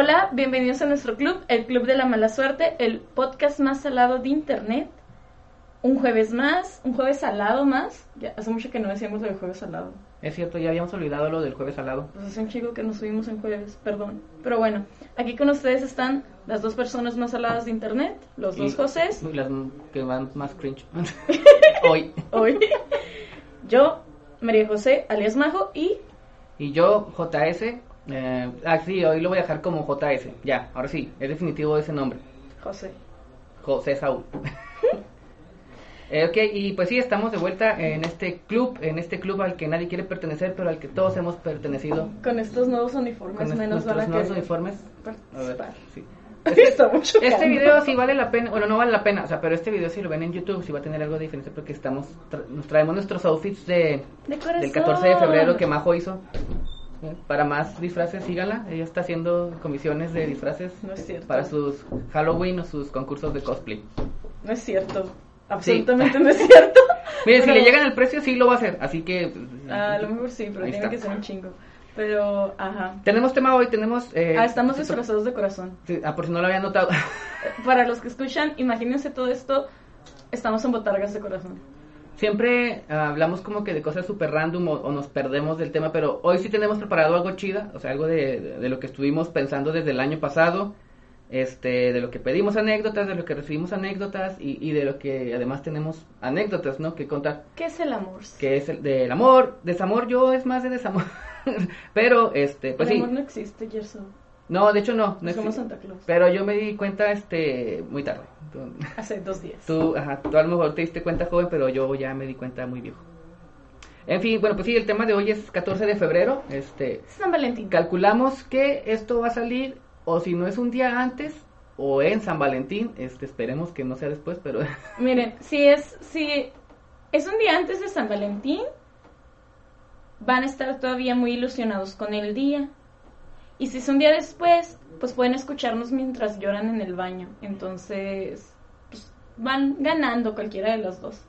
Hola, bienvenidos a nuestro club, el Club de la Mala Suerte, el podcast más salado de internet. Un jueves más, un jueves salado más. Ya hace mucho que no decíamos lo del jueves salado. Es cierto, ya habíamos olvidado lo del jueves salado. Pues hace un chico que nos subimos en jueves, perdón. Pero bueno, aquí con ustedes están las dos personas más saladas de internet, los dos Y- Josés. Uy, Las que van más cringe. Hoy. hoy. Yo, María José, alias Majo, y Y yo, JS. Eh, ah, sí, hoy lo voy a dejar como JS. Ya, ahora sí, es definitivo ese nombre. José. José Saúl. Eh, ok, y pues sí, estamos de vuelta en este club, en este club al que nadie quiere pertenecer, pero al que todos hemos pertenecido. Con estos nuevos uniformes Con menos van a nuevos uniformes. Participar. sí. Este calor. video sí vale la pena, bueno, no vale la pena, o sea, pero este video si lo ven en YouTube sí va a tener algo de diferencia porque estamos, tra- nos traemos nuestros outfits de, del 14 de febrero que Majo hizo. Para más disfraces, síganla, ella está haciendo comisiones de disfraces No es cierto. para sus Halloween o sus concursos de cosplay. No es cierto. Absolutamente no es cierto. Miren, si Pero- le llegan el precio sí lo va a hacer, así que... Ah, a lo mejor sí, pero Ahí tiene está. que ser un chingo. Pero, ajá. Tenemos tema hoy, tenemos... eh, Ah, estamos sí, disfrazados de corazón. sí, ah, por si no lo habían notado. Para los que escuchan, imagínense todo esto. Estamos en botargas de corazón. Siempre ah, hablamos como que de cosas súper random o, o nos perdemos del tema, pero hoy sí tenemos preparado algo chida, o sea, algo de, de- de lo que estuvimos pensando desde el año pasado, este, de lo que pedimos anécdotas, de lo que recibimos anécdotas y, y de lo que además tenemos anécdotas, ¿no? Que contar, ¿Qué es el amor? que es el del amor, desamor, yo es más de desamor, pero, este, pues el sí, amor no existe, Gerson. No, de hecho no, no existe. Santa Claus. pero yo me di cuenta, este, muy tarde. Hace dos días. Tú, ajá, tú a lo mejor te diste cuenta joven, pero yo ya me di cuenta muy viejo. En fin, bueno, pues sí, el tema de hoy es 14 de febrero. Este, San Valentín. calculamos que esto va a salir, o si no es un día antes, o en San Valentín. Este, esperemos que no sea después, pero Miren, si es, si es un día antes de San Valentín, van a estar todavía muy ilusionados con el día. Y si es un día después, pues pueden escucharnos mientras lloran en el baño. Entonces, pues van ganando cualquiera de los dos.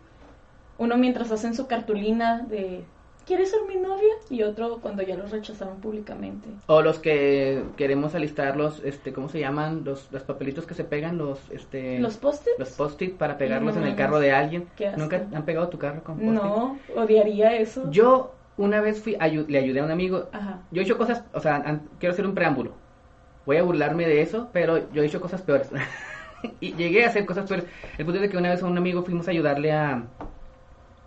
Uno mientras hacen su cartulina de ¿Quieres ser mi novia? Y otro cuando ya los rechazaron públicamente. o los que queremos alistar los, este, ¿cómo se llaman? Los, los papelitos que se pegan, los, este, ¿Los post-its? los post-it para pegarlos No en el carro de alguien. ¿Nunca han pegado tu carro con post-it? No, odiaría eso. Yo una vez fui, ayu- le ayudé a un amigo Ajá. Yo he hecho cosas, o sea, quiero hacer un preámbulo. Voy a burlarme de eso, pero yo he hecho cosas peores. y llegué a hacer cosas peores. El punto es de que una vez a un amigo fuimos a ayudarle a,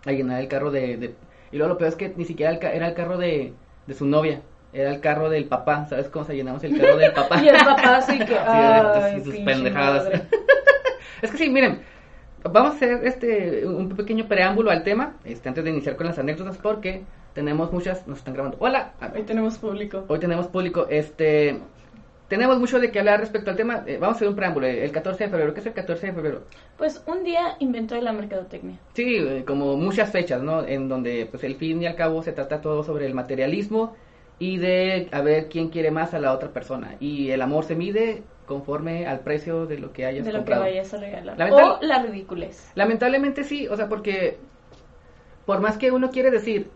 a llenar el carro de, de- Y luego lo peor es que ni siquiera el ca- era el carro de, de su novia. Era el carro del papá. ¿Sabes cómo se llenamos el carro del papá? Y el papá así que, Sí, ay, sus pinche pendejadas. es que sí, miren, vamos a hacer este un pequeño preámbulo al tema, este antes de iniciar con las anécdotas, porque tenemos muchas, nos están grabando. Hola, Hoy tenemos público. hoy tenemos público, este, tenemos mucho de qué hablar respecto al tema. eh, vamos a hacer un preámbulo, el 14 de febrero, ¿qué es el 14 de febrero? Pues un día inventó la mercadotecnia. Sí, eh, como muchas fechas, ¿no? En donde, pues, el fin y al cabo se trata todo sobre el materialismo y de a ver quién quiere más a la otra persona. Y el amor se mide conforme al precio de lo que hayas de lo comprado. que vayas a regalar. Lamental- O la ridiculez. Lamentablemente sí, o sea, porque por más que uno quiere decir,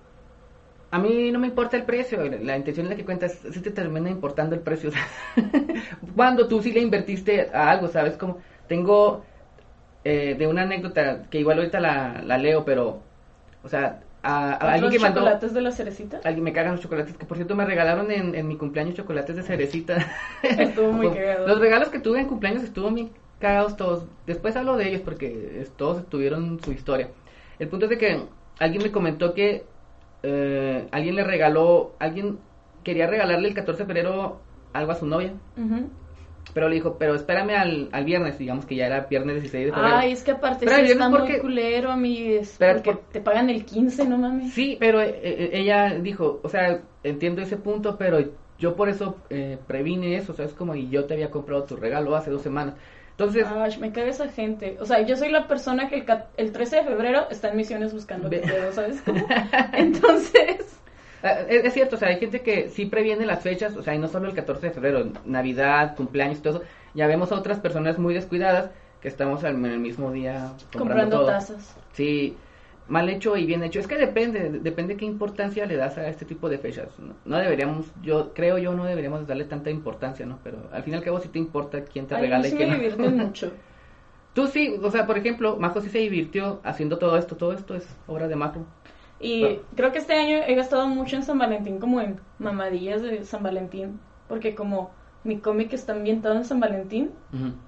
a mí no me importa el precio, la, intención es la que cuentas, sí te termina importando el precio. Cuando tú sí le invertiste a algo, ¿sabes? Como tengo eh, de una anécdota que igual ahorita la, la leo, pero, o sea, a, a alguien ¿Los que mandó... chocolates de la cerecita? Alguien me cagan los chocolates, que por cierto me regalaron en, en mi cumpleaños chocolates de cerecita. Estuvo muy cagado. Los regalos que tuve en cumpleaños estuvo bien cagados todos. Después hablo de ellos porque todos tuvieron su historia. El punto es de que alguien me comentó que eh, alguien le regaló, alguien quería regalarle el 14 de febrero algo a su novia, Ujú. Pero le dijo, pero espérame al, al viernes, digamos que ya era viernes 16 de febrero. Ay, es que aparte Pero sí está porque- muy culero, amigues. Espérate, Porque por- te pagan el 15, no mames. Sí, pero eh, eh, ella dijo, o sea, entiendo ese punto, pero yo por eso eh, previne eso, ¿sabes? Como y yo te había comprado tu regalo hace dos semanas. Entonces, Ay, me caga esa gente. O sea, yo soy la persona que el, el 13 de febrero está en misiones buscando ¿sabes cómo? Entonces, Es, es cierto, o sea, hay gente que sí previene las fechas, o sea, y no solo el 14 de febrero, Navidad, cumpleaños, todo eso. Ya vemos a otras personas muy descuidadas que estamos al- en el mismo día comprando, comprando todo. tazas. Sí, mal hecho y bien hecho. Es que depende, depende qué importancia le das a este tipo de fechas. No, No deberíamos, yo creo yo, no deberíamos darle tanta importancia, ¿no? Pero al fin y al cabo sí te importa quién te Ay, regala sí y me quién no. divierten mucho. Tú sí, o sea, por ejemplo, Majo sí se divirtió haciendo todo esto. Todo esto es obra de Majo. Y creo que este año he gastado mucho en San Valentín, como en mamadillas de San Valentín, porque como mi cómic está ambientado en San Valentín,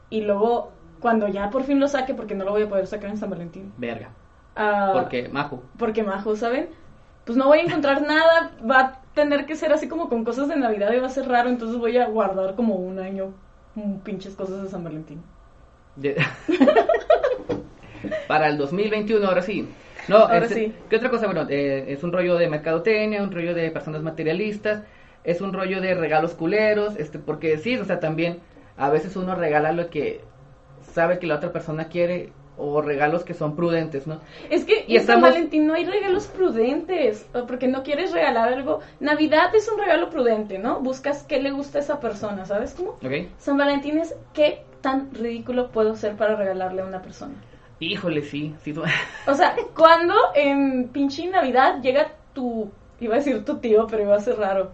y luego cuando ya por fin lo saque, porque no lo voy a poder sacar en San Valentín, Verga. ah, Porque Majo. porque majo, ¿saben? Pues no voy a encontrar nada, va a tener que ser así como con cosas de Navidad y va a ser raro, entonces voy a guardar como un año pinches cosas de San Valentín. Para el 2021, ahora sí. No, Ahora este, sí. ¿Qué otra cosa? Bueno, eh, es un rollo de mercadotecnia, un rollo de personas materialistas, es un rollo de regalos culeros, este, porque sí, o sea, también a veces uno regala lo que sabe que la otra persona quiere o regalos que son prudentes, ¿no? Es que Y en San Valentín no hay regalos prudentes, o porque no quieres regalar algo. Navidad es un regalo prudente, ¿no? Buscas qué le gusta a esa persona, ¿sabes cómo? San Valentín es qué tan ridículo puedo ser para regalarle a una persona. Híjole, sí, sí. tú- O sea, cuando en pinche Navidad llega tu, iba a decir tu tío, pero iba a ser raro.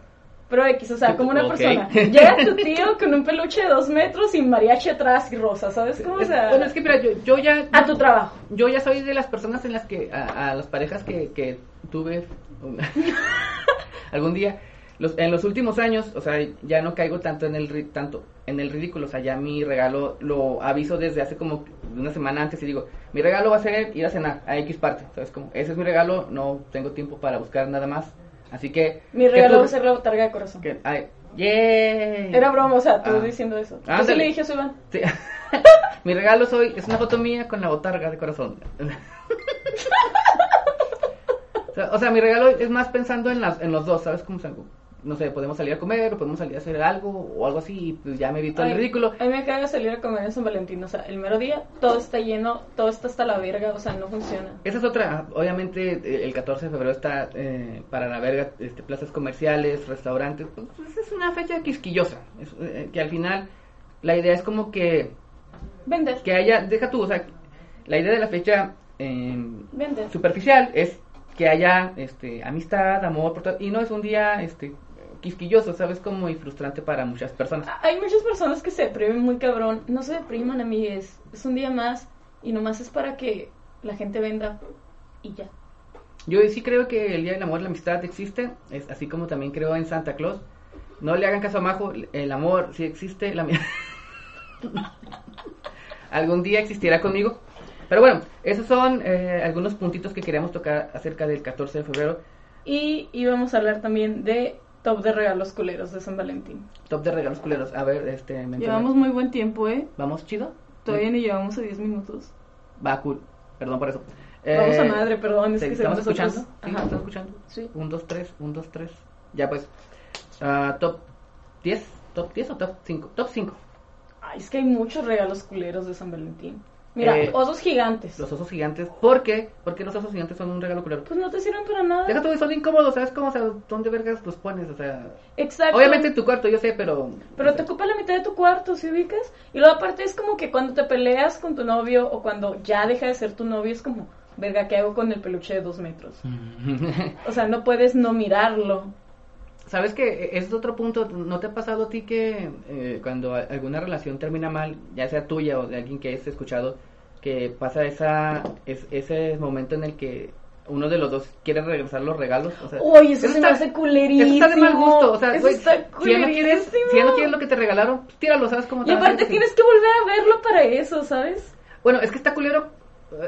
Pero X, o sea, como una persona. Llega tu tío con un peluche de dos metros y mariachi atrás y rosa, ¿sabes cómo? O sea, bueno, es que mira, yo, yo ya... a tu trabajo. Yo ya soy de las personas en las que, a, a las parejas que, que tuve algún día, los, en los últimos años, o sea, ya no caigo tanto en el tanto en el ridículo, o sea, ya mi regalo lo aviso desde hace como una semana antes y digo, mi regalo va a ser ir a cenar a X parte, ¿sabes? Como, ese es mi regalo, no tengo tiempo para buscar nada más, así que... Mi ¿qué regalo tú- va a ser la botarga de corazón. que- ay, ¡yay! Era broma, o sea, tú Ah. diciendo eso. Yo sí Ándale. le dije a su Iván. Sí. Mi regalo soy, es una foto mía con la botarga de corazón. o, sea, mi regalo es más pensando en, las, en los dos, ¿sabes? Como, no sé, podemos salir a comer o podemos salir a hacer algo o algo así y pues ya me evito el Ay, ridículo. A mí me caga salir a comer en San Valentín. O sea, el mero día todo está lleno, todo está hasta la verga. O sea, no funciona. Esa es otra, obviamente eh, el 14 de febrero está eh, para la verga, este, plazas comerciales, restaurantes, pues, pues, es una fecha quisquillosa, es, eh, que al final la idea es como que Vender. que haya, deja tú, o sea, la idea de la fecha eh, Vender. superficial es que haya este amistad, amor, por todo, y no es un día este quisquilloso, sabes, como y frustrante para muchas personas. Hay muchas personas que se deprimen muy cabrón. No se depriman, amigues. Es un día más y nomás es para que la gente venda y ya. Yo sí creo que el día del amor y la amistad existe, es así como también creo en Santa Claus. No le hagan caso a Majo, el amor sí existe, la algún día existirá conmigo. Pero bueno, esos son eh, algunos puntitos que queríamos tocar acerca del 14 de febrero. Y íbamos a hablar también de top de regalos culeros de San Valentín. Top de regalos culeros. A ver, este, menciona. Llevamos muy buen tiempo, ¿eh? ¿Vamos chido? Todavía ni llevamos a 10 minutos. Va, cool. Perdón por eso. Vamos Eh, a madre, perdón, es ¿te- que ¿Estamos escuchando? ¿Sí? Ajá. ¿Estamos escuchando? Sí. 1, 2, 3, 1, 2, 3. Ya pues. Ah, top 10. ¿Top 10 o top 5? Top 5. Ay, es que hay muchos regalos culeros de San Valentín. Mira, Eh, osos gigantes. Los osos gigantes. ¿Por qué? Porque los osos gigantes son un regalo culero. Pues no te sirven para nada. Deja todo, son incómodos, ¿sabes cómo? O sea, ¿dónde vergas los pones? O sea, Exacto. obviamente en tu cuarto, yo sé, pero... Pero te ocupa la mitad de tu cuarto, ¿sí ubicas? Y luego aparte es como que cuando te peleas con tu novio o cuando ya deja de ser tu novio es como, verga, ¿qué hago con el peluche de dos metros? O sea, no puedes no mirarlo. ¿Sabes que Ese es otro punto. ¿No te ha pasado a ti que eh, cuando alguna relación termina mal, ya sea tuya o de alguien que hayas escuchado, que pasa esa, es, ese momento en el que uno de los dos quiere regresar los regalos? O sea, Uy, eso, se me está- hace culerísimo. Eso está de mal gusto. O sea, eso güey, está si, ya no quieres, culerísimo. si ya no quieres lo que te regalaron, pues tíralo, ¿sabes cómo? Y aparte tienes que volver a verlo para eso, ¿sabes? Bueno, es que está culero.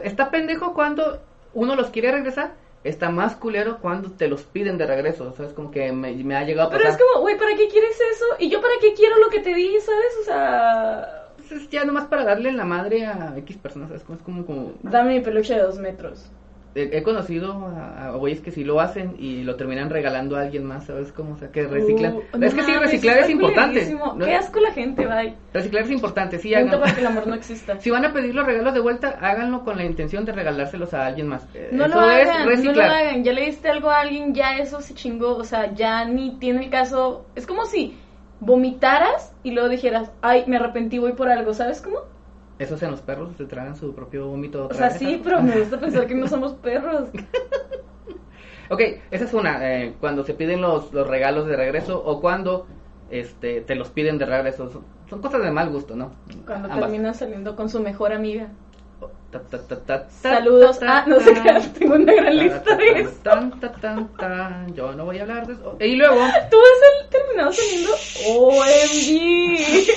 Está pendejo cuando uno los quiere regresar. Está más culero cuando te los piden de regreso. ¿Sabes? Como que me, me ha llegado a pasar. Pero es como, güey, ¿para qué quieres eso? Y yo, ¿para qué quiero lo que te di, ¿sabes? O sea, Pues es ya nomás para darle la madre a X personas. ¿Sabes? Es como, como... dame mi peluche de dos metros. He, conocido a, a güeyes que sí lo hacen y lo terminan regalando a alguien más, ¿sabes cómo? O sea, que reciclan. Uh, es que sí, reciclar es importante. Qué asco la gente, bye. Reciclar es importante, sí, háganlo. para que el amor no exista. Si van a pedir los regalos de vuelta, háganlo con la intención de regalárselos a alguien más. Eh, No Eso lo es hagan, no lo hagan. Ya le diste algo a alguien, ya eso se chingó. O sea, ya ni tiene el caso. Es como si vomitaras y luego dijeras, ay, me arrepentí, voy por algo. ¿Sabes cómo? Eso hacen los perros, se tragan su propio vómito. O sea, sí, pero me gusta pensar que no somos perros. Ok, esa es una, eh, cuando se piden los, los regalos de regreso o cuando este, te los piden de regreso. Son, son cosas de mal gusto, ¿no? Cuando Ambas. terminan saliendo con su mejor amiga. Saludos. ta, ta, Ah, no sé qué. Tengo una gran lista de eso. Tan, tan, tan, tan. Yo no voy a hablar de eso. Y luego, Tú has el- terminado saliendo OMG.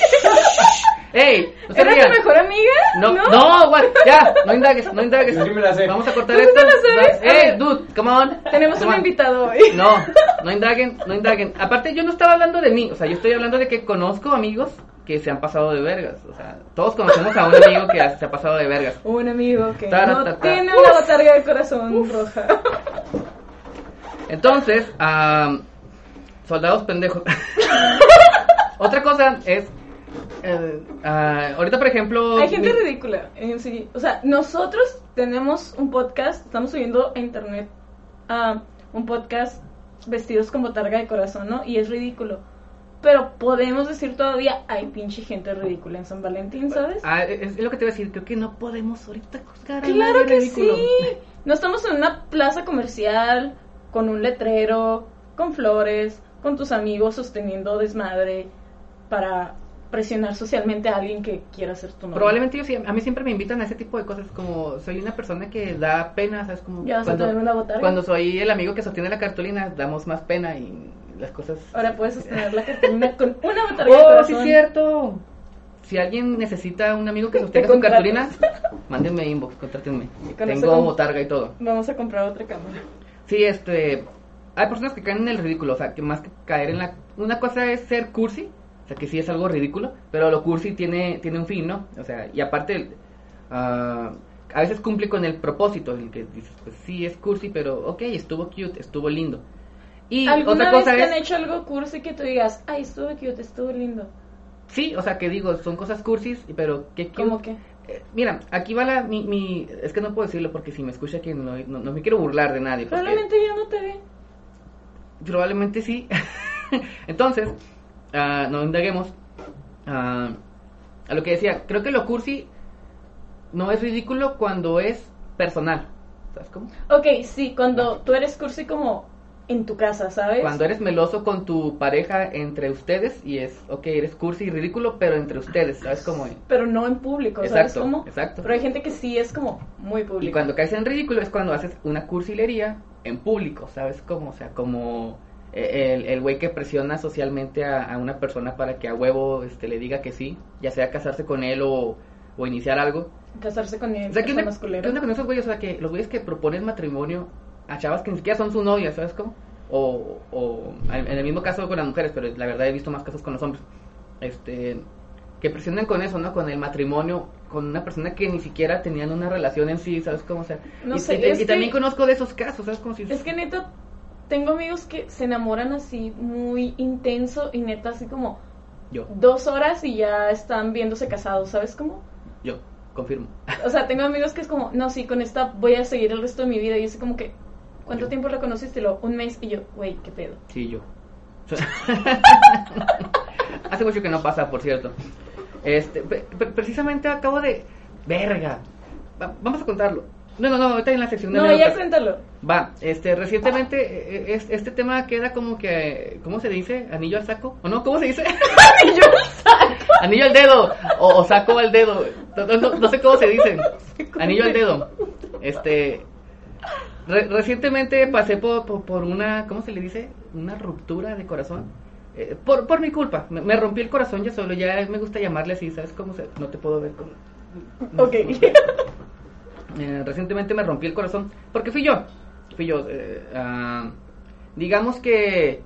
¡Ey! No ¿Era tu mejor amiga? No, no, güey, ya, no indagues, no indagues. Yo sí me la sé. Vamos a cortar ¿Tú esto. te la sabes? A ¡Ey, dude, come on! Tenemos come un on. invitado hoy. No, no indaguen, no indaguen. Aparte, yo no estaba hablando de mí, o sea, yo estoy hablando de que conozco amigos que se han pasado de vergas. O sea, todos conocemos a un amigo que se ha pasado de vergas. Un amigo que Tara, no ta, ta. tiene una botarga de corazón roja. Entonces, am, soldados pendejos. Otra cosa es. eh, ah, ahorita, por ejemplo. Hay gente mi- ridícula en sí. O sea, nosotros tenemos un podcast, estamos subiendo a internet ah, un podcast vestidos con botarga de corazón, ¿no? Y es ridículo. Pero podemos decir todavía, hay pinche gente ridícula en San Valentín, ¿sabes? Ah, es, lo que te voy a decir. Creo que no podemos ahorita juzgar a Claro que ridículo. sí. No estamos en una plaza comercial con un letrero, con flores, con tus amigos sosteniendo desmadre para presionar socialmente a alguien que quiera ser tu novio. Probablemente yo sí, a mí siempre me invitan a ese tipo de cosas, como soy una persona que da pena, ¿sabes? Como Ya vas a tener una botarga. cuando soy el amigo que sostiene la cartulina, damos más pena y las cosas... Ahora puedes sostener la cartulina con una botarga de ¡Oh, sí es cierto! Si alguien necesita un amigo que sostenga su cartulina, mándenme inbox, contrátenme. con Tengo botarga y todo. Vamos a comprar otra cámara. Sí, este... Hay personas que caen en el ridículo, o sea, que más que caer en la... Una cosa es ser cursi, o sea, que sí es algo ridículo, pero lo cursi tiene, tiene un fin, ¿no? O sea, y aparte, ah, a veces cumple con el propósito, el que dices, pues sí, es cursi, pero ok, estuvo cute, estuvo lindo. Y ¿Alguna otra vez cosa te es... han hecho algo cursi que tú digas, ay, estuvo cute, estuvo lindo? Sí, o sea, que digo, son cosas cursis, pero qué cute. ¿Cómo que? Eh, mira, aquí va la, mi, mi... Es que no puedo decirlo porque si me escucha que no, no, no me quiero burlar de nadie. Probablemente ya no te ve. Probablemente sí. Entonces, no indaguemos. Ah, a lo que decía, creo que lo cursi no es ridículo cuando es personal. ¿Sabes cómo? Ok, sí, cuando tú eres cursi como en tu casa, ¿sabes? Cuando eres meloso con tu pareja entre ustedes y es, ok, eres cursi y ridículo, pero entre ustedes, ¿sabes cómo? Pero no en público, ¿sabes Exacto, cómo? exacto. Pero hay gente que sí es como muy público. Y cuando caes en ridículo es cuando haces una cursilería en público, ¿sabes cómo? O sea, como eh, el el güey que presiona socialmente a, a una persona para que a huevo este, le diga que sí, ya sea casarse con él o, o iniciar algo. Casarse con él, O sea. ¿qué onda con esos güeyes? O sea, que los güeyes que proponen matrimonio a chavas que ni siquiera son su novia, ¿sabes cómo? O, o en el mismo caso con las mujeres, pero la verdad he visto más casos con los hombres. Este, que presionan con eso, ¿no? Con el matrimonio, con una persona que ni siquiera tenían una relación en sí, ¿sabes cómo? O sea, No y, sé, y- es y que- también conozco de esos casos, ¿sabes? Como si... Es que neta, tengo amigos que se enamoran así muy intenso y neta así como Yo, dos horas y ya están viéndose casados, ¿sabes cómo? yo, confirmo. O sea, tengo amigos que es como, no, sí, con esta voy a seguir el resto de mi vida y es como que, ¿cuánto tiempo la conociste? Luego, un mes y yo, güey, qué pedo. Sí, yo. Hace mucho que no pasa, por cierto. Este, pre- pre- precisamente acabo de... Verga. Va- vamos a contarlo. No, no, no, ahorita en la sección de No, ya cuéntalo. Va, este, recientemente eh, es- este tema queda como que, ¿cómo se dice? ¿Anillo al saco? ¿O no? ¿Cómo se dice? Anillo al saco. Anillo al dedo, o, o saco al dedo, no, no- no- no sé cómo se dice. Anillo al dedo. Este, re- recientemente pasé por, por, por una, ¿cómo se le dice? Una ruptura de corazón. Eh, por, por mi culpa, me, me rompí el corazón ya solo, ya me gusta llamarle así, ¿sabes cómo se? No te puedo ver con... no- Ok. no. Eh, recientemente me rompí el corazón porque fui yo. Fui yo. eh, ah, digamos que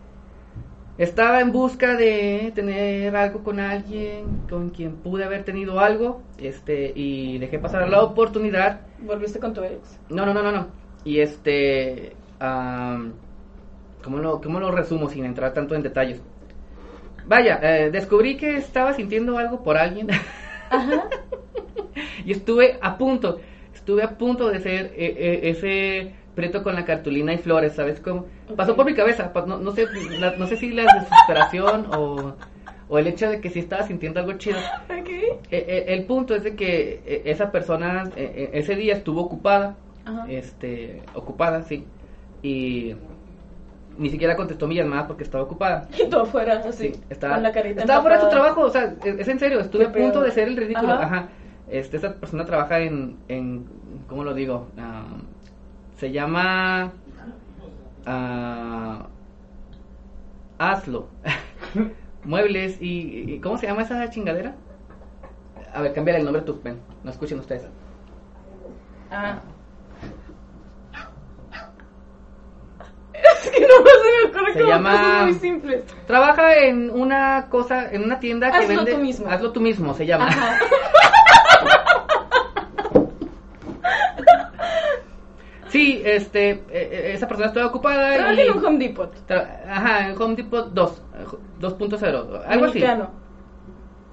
estaba en busca de tener algo con alguien con quien pude haber tenido algo este y dejé pasar la oportunidad. Volviste con tu ex. No, no, no, no, no. Y este, am, ¿cómo, lo, ¿cómo lo resumo sin entrar tanto en detalles? Vaya, eh, descubrí que estaba sintiendo algo por alguien Ajá. y estuve a punto, estuve a punto de ser eh, eh, ese preto con la cartulina y flores, ¿sabes cómo? Pasó Ok. por mi cabeza, no, no sé, la- no sé si la desesperación o, o el hecho de que sí estaba sintiendo algo chido. Ok. Eh, eh, el punto es de que eh, esa persona ese día estuvo ocupada, Ajá. este, ocupada, sí, y ni siquiera contestó mi llamada porque estaba ocupada. Y tú afuera, así, Sí, estaba, con la carita estaba fuera de su trabajo, o sea, es, es en serio, estuve a punto de ser el ridículo, Ajá. ajá. Este, esa persona trabaja en, en ¿cómo lo digo? Ah, se llama ah, Hazlo. Muebles y, y- ¿cómo se llama esa chingadera? A ver, cámbiale el nombre tú, ven, no escuchen ustedes. Ah. Es que no se me Se como llama- muy simples. Trabaja en una cosa, en una tienda que Hazlo vende. tú mismo. Hazlo tú mismo, se llama. Ajá. Sí, este, eh, eh, esa persona estaba ocupada Trabaja en un Home Depot. Ajá, en Home Depot 2, eh, 2.0, algo así.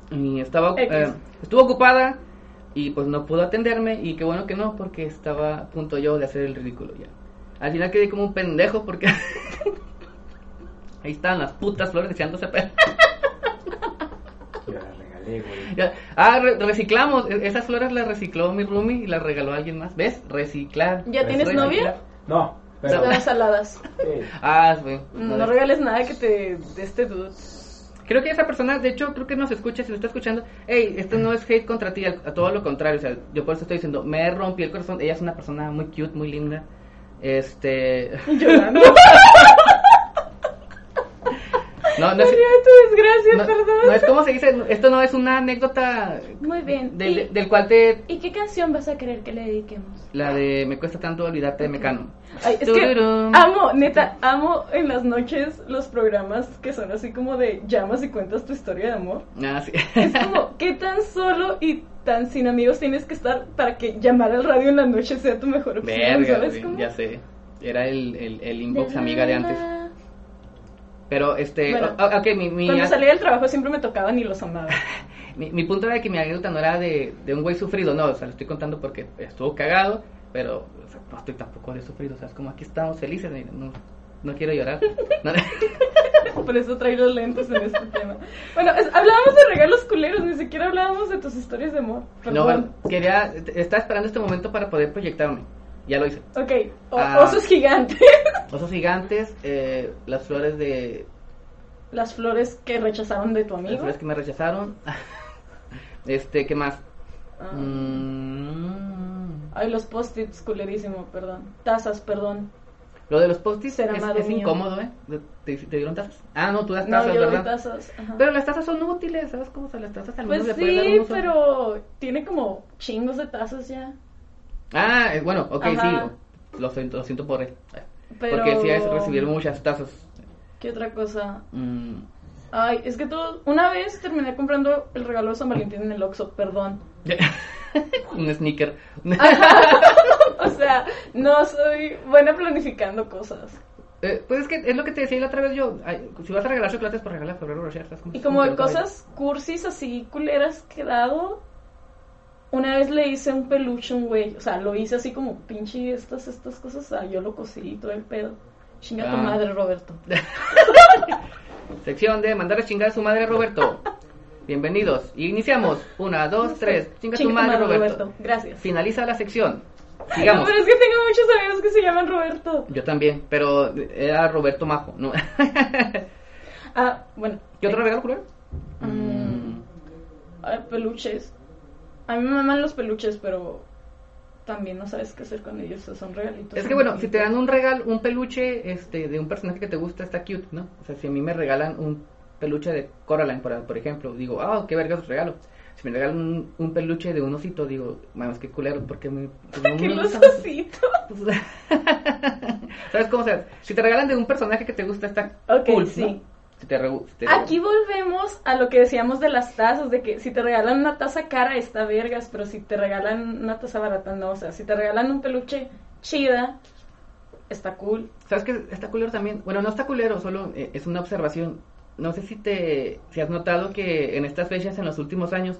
Y estaba, eh, estuvo ocupada y pues no pudo atenderme y qué bueno que no, porque estaba a punto yo de hacer el ridículo ya. Al final quedé como un pendejo porque ahí estaban las putas flores echándose pe- Yo la regalé, güey. Ya. Ah, re- reciclamos. E- Esas flores las recicló mi roomie y las regaló a alguien más. ¿Ves? Reciclar. ¿Ya tienes Reciclar. novia? No, pero. Las saladas. Sí. Ah, güey. No, No, regales nada que te de este dude. Creo que esa persona, de hecho, creo que nos escucha, si nos está escuchando, hey, esto no es hate contra ti, a todo lo contrario, o sea, yo por eso estoy diciendo, me rompí el corazón, ella es una persona muy cute, muy linda, este, Llorando. no, no es, tu desgracia, no, perdón. no es como se dice, esto no es una anécdota Muy bien. del, ¿Y, del cual te, ¿Y qué canción vas a querer que le dediquemos? la de me cuesta tanto olvidarte de Mecano. Ay, es que amo, neta, amo en las noches los programas que son así como de llamas y cuentas tu historia de amor. Ah, sí. Es como, ¿qué tan solo y tan sin amigos tienes que estar para que llamar al radio en la noche sea tu mejor opción? Verga, ¿Sabes cómo? ya sé. Era el, el, el inbox amiga de antes. Pero, este, Bueno, mi, mi, Cuando salía del trabajo siempre me tocaban y los amaba. mi, mi punto era que mi anécdota no era de, de un güey sufrido, no, o sea, lo estoy contando porque estuvo cagado, pero o sea, no estoy tampoco de sufrido, o sea, es como aquí estamos felices, no, no quiero llorar. No, Por eso traigo los lentes en este tema. Bueno, es- hablábamos de regalos culeros, ni siquiera hablábamos de tus historias de amor. no, Perdón. quería, estaba esperando este momento para poder proyectarme, ya lo hice. Ok, o- Ah. osos gigantes. Osos gigantes, eh, las flores de, Las flores que rechazaron de tu las amigo. flores que me rechazaron, este, ¿qué más? Ah. Mm, Ay, los post-its, culerísimo, perdón. Tazas, perdón. Lo de los post-its es, incómodo, ¿eh? ¿Te, te dieron tazas? Ah, no, tú das No, tazas, yo doy ¿verdad? tazas. ajá. Pero las tazas son útiles, ¿sabes cómo? O sea, las tazas al menos Pues le puedes dar sí, un uso. pero tiene como chingos de tazas ya. Ah, eh, bueno, ok, Ajá. sí. Lo siento, lo siento por él. Pero... Porque sí es recibir muchas tazas. ¿Qué otra cosa? Mm, Ay, es que todo... Una vez terminé comprando el regalo de San Valentín en el Oxxo, perdón. un sneaker. O sea, no soy buena planificando cosas. Eh, pues es que es lo que te decía la otra vez yo. ay, si vas a regalar chocolates, pues regala Ferrero Rocher. ¿sabes cómo? Y como de cosas cursis así culeras que he dado, una vez le hice un peluche a un güey. O sea, lo hice así como pinche estas, estas cosas. O sea, yo lo cosí y todo el pedo. Chinga tu Ah. madre, Roberto. Sección de mandar a chingar a su madre Roberto. Bienvenidos. Iniciamos. Una, dos, tres. Chinga tu madre Roberto. Gracias. Finaliza la sección. No, Sigamos. pero es que tengo muchos amigos que se llaman Roberto. Yo también, pero era Roberto Majo. ¿no? Ah, bueno. ¿Qué otro regalo, culero? Mm. Peluches. A mí me maman los peluches, pero también no sabes qué hacer con ellos. o son regalitos. Es que bueno, si te dan un regalo, un peluche este, de un personaje que te gusta, está cute, ¿no? O sea, si a mí me regalan un peluche de Coraline, por, por ejemplo, digo, ah, qué vergas regalo. Si me regalan un, un peluche de un osito, digo, vamos, qué culero, porque me... pues, no ¿Qué me los ositos? Pues, ¿Sabes cómo? O sea, si te regalan de un personaje que te gusta, está Ok, cool, sí. ¿no? Si te re- si te- Aquí volvemos a lo que decíamos de las tazas, de que si te regalan una taza cara está vergas, pero si te regalan una taza barata no, o sea, si te regalan un peluche chida, está cool. ¿Sabes qué? Está culero también. Bueno, no está culero, solo eh, es una observación. No sé si te si has notado que en estas fechas, en los últimos años,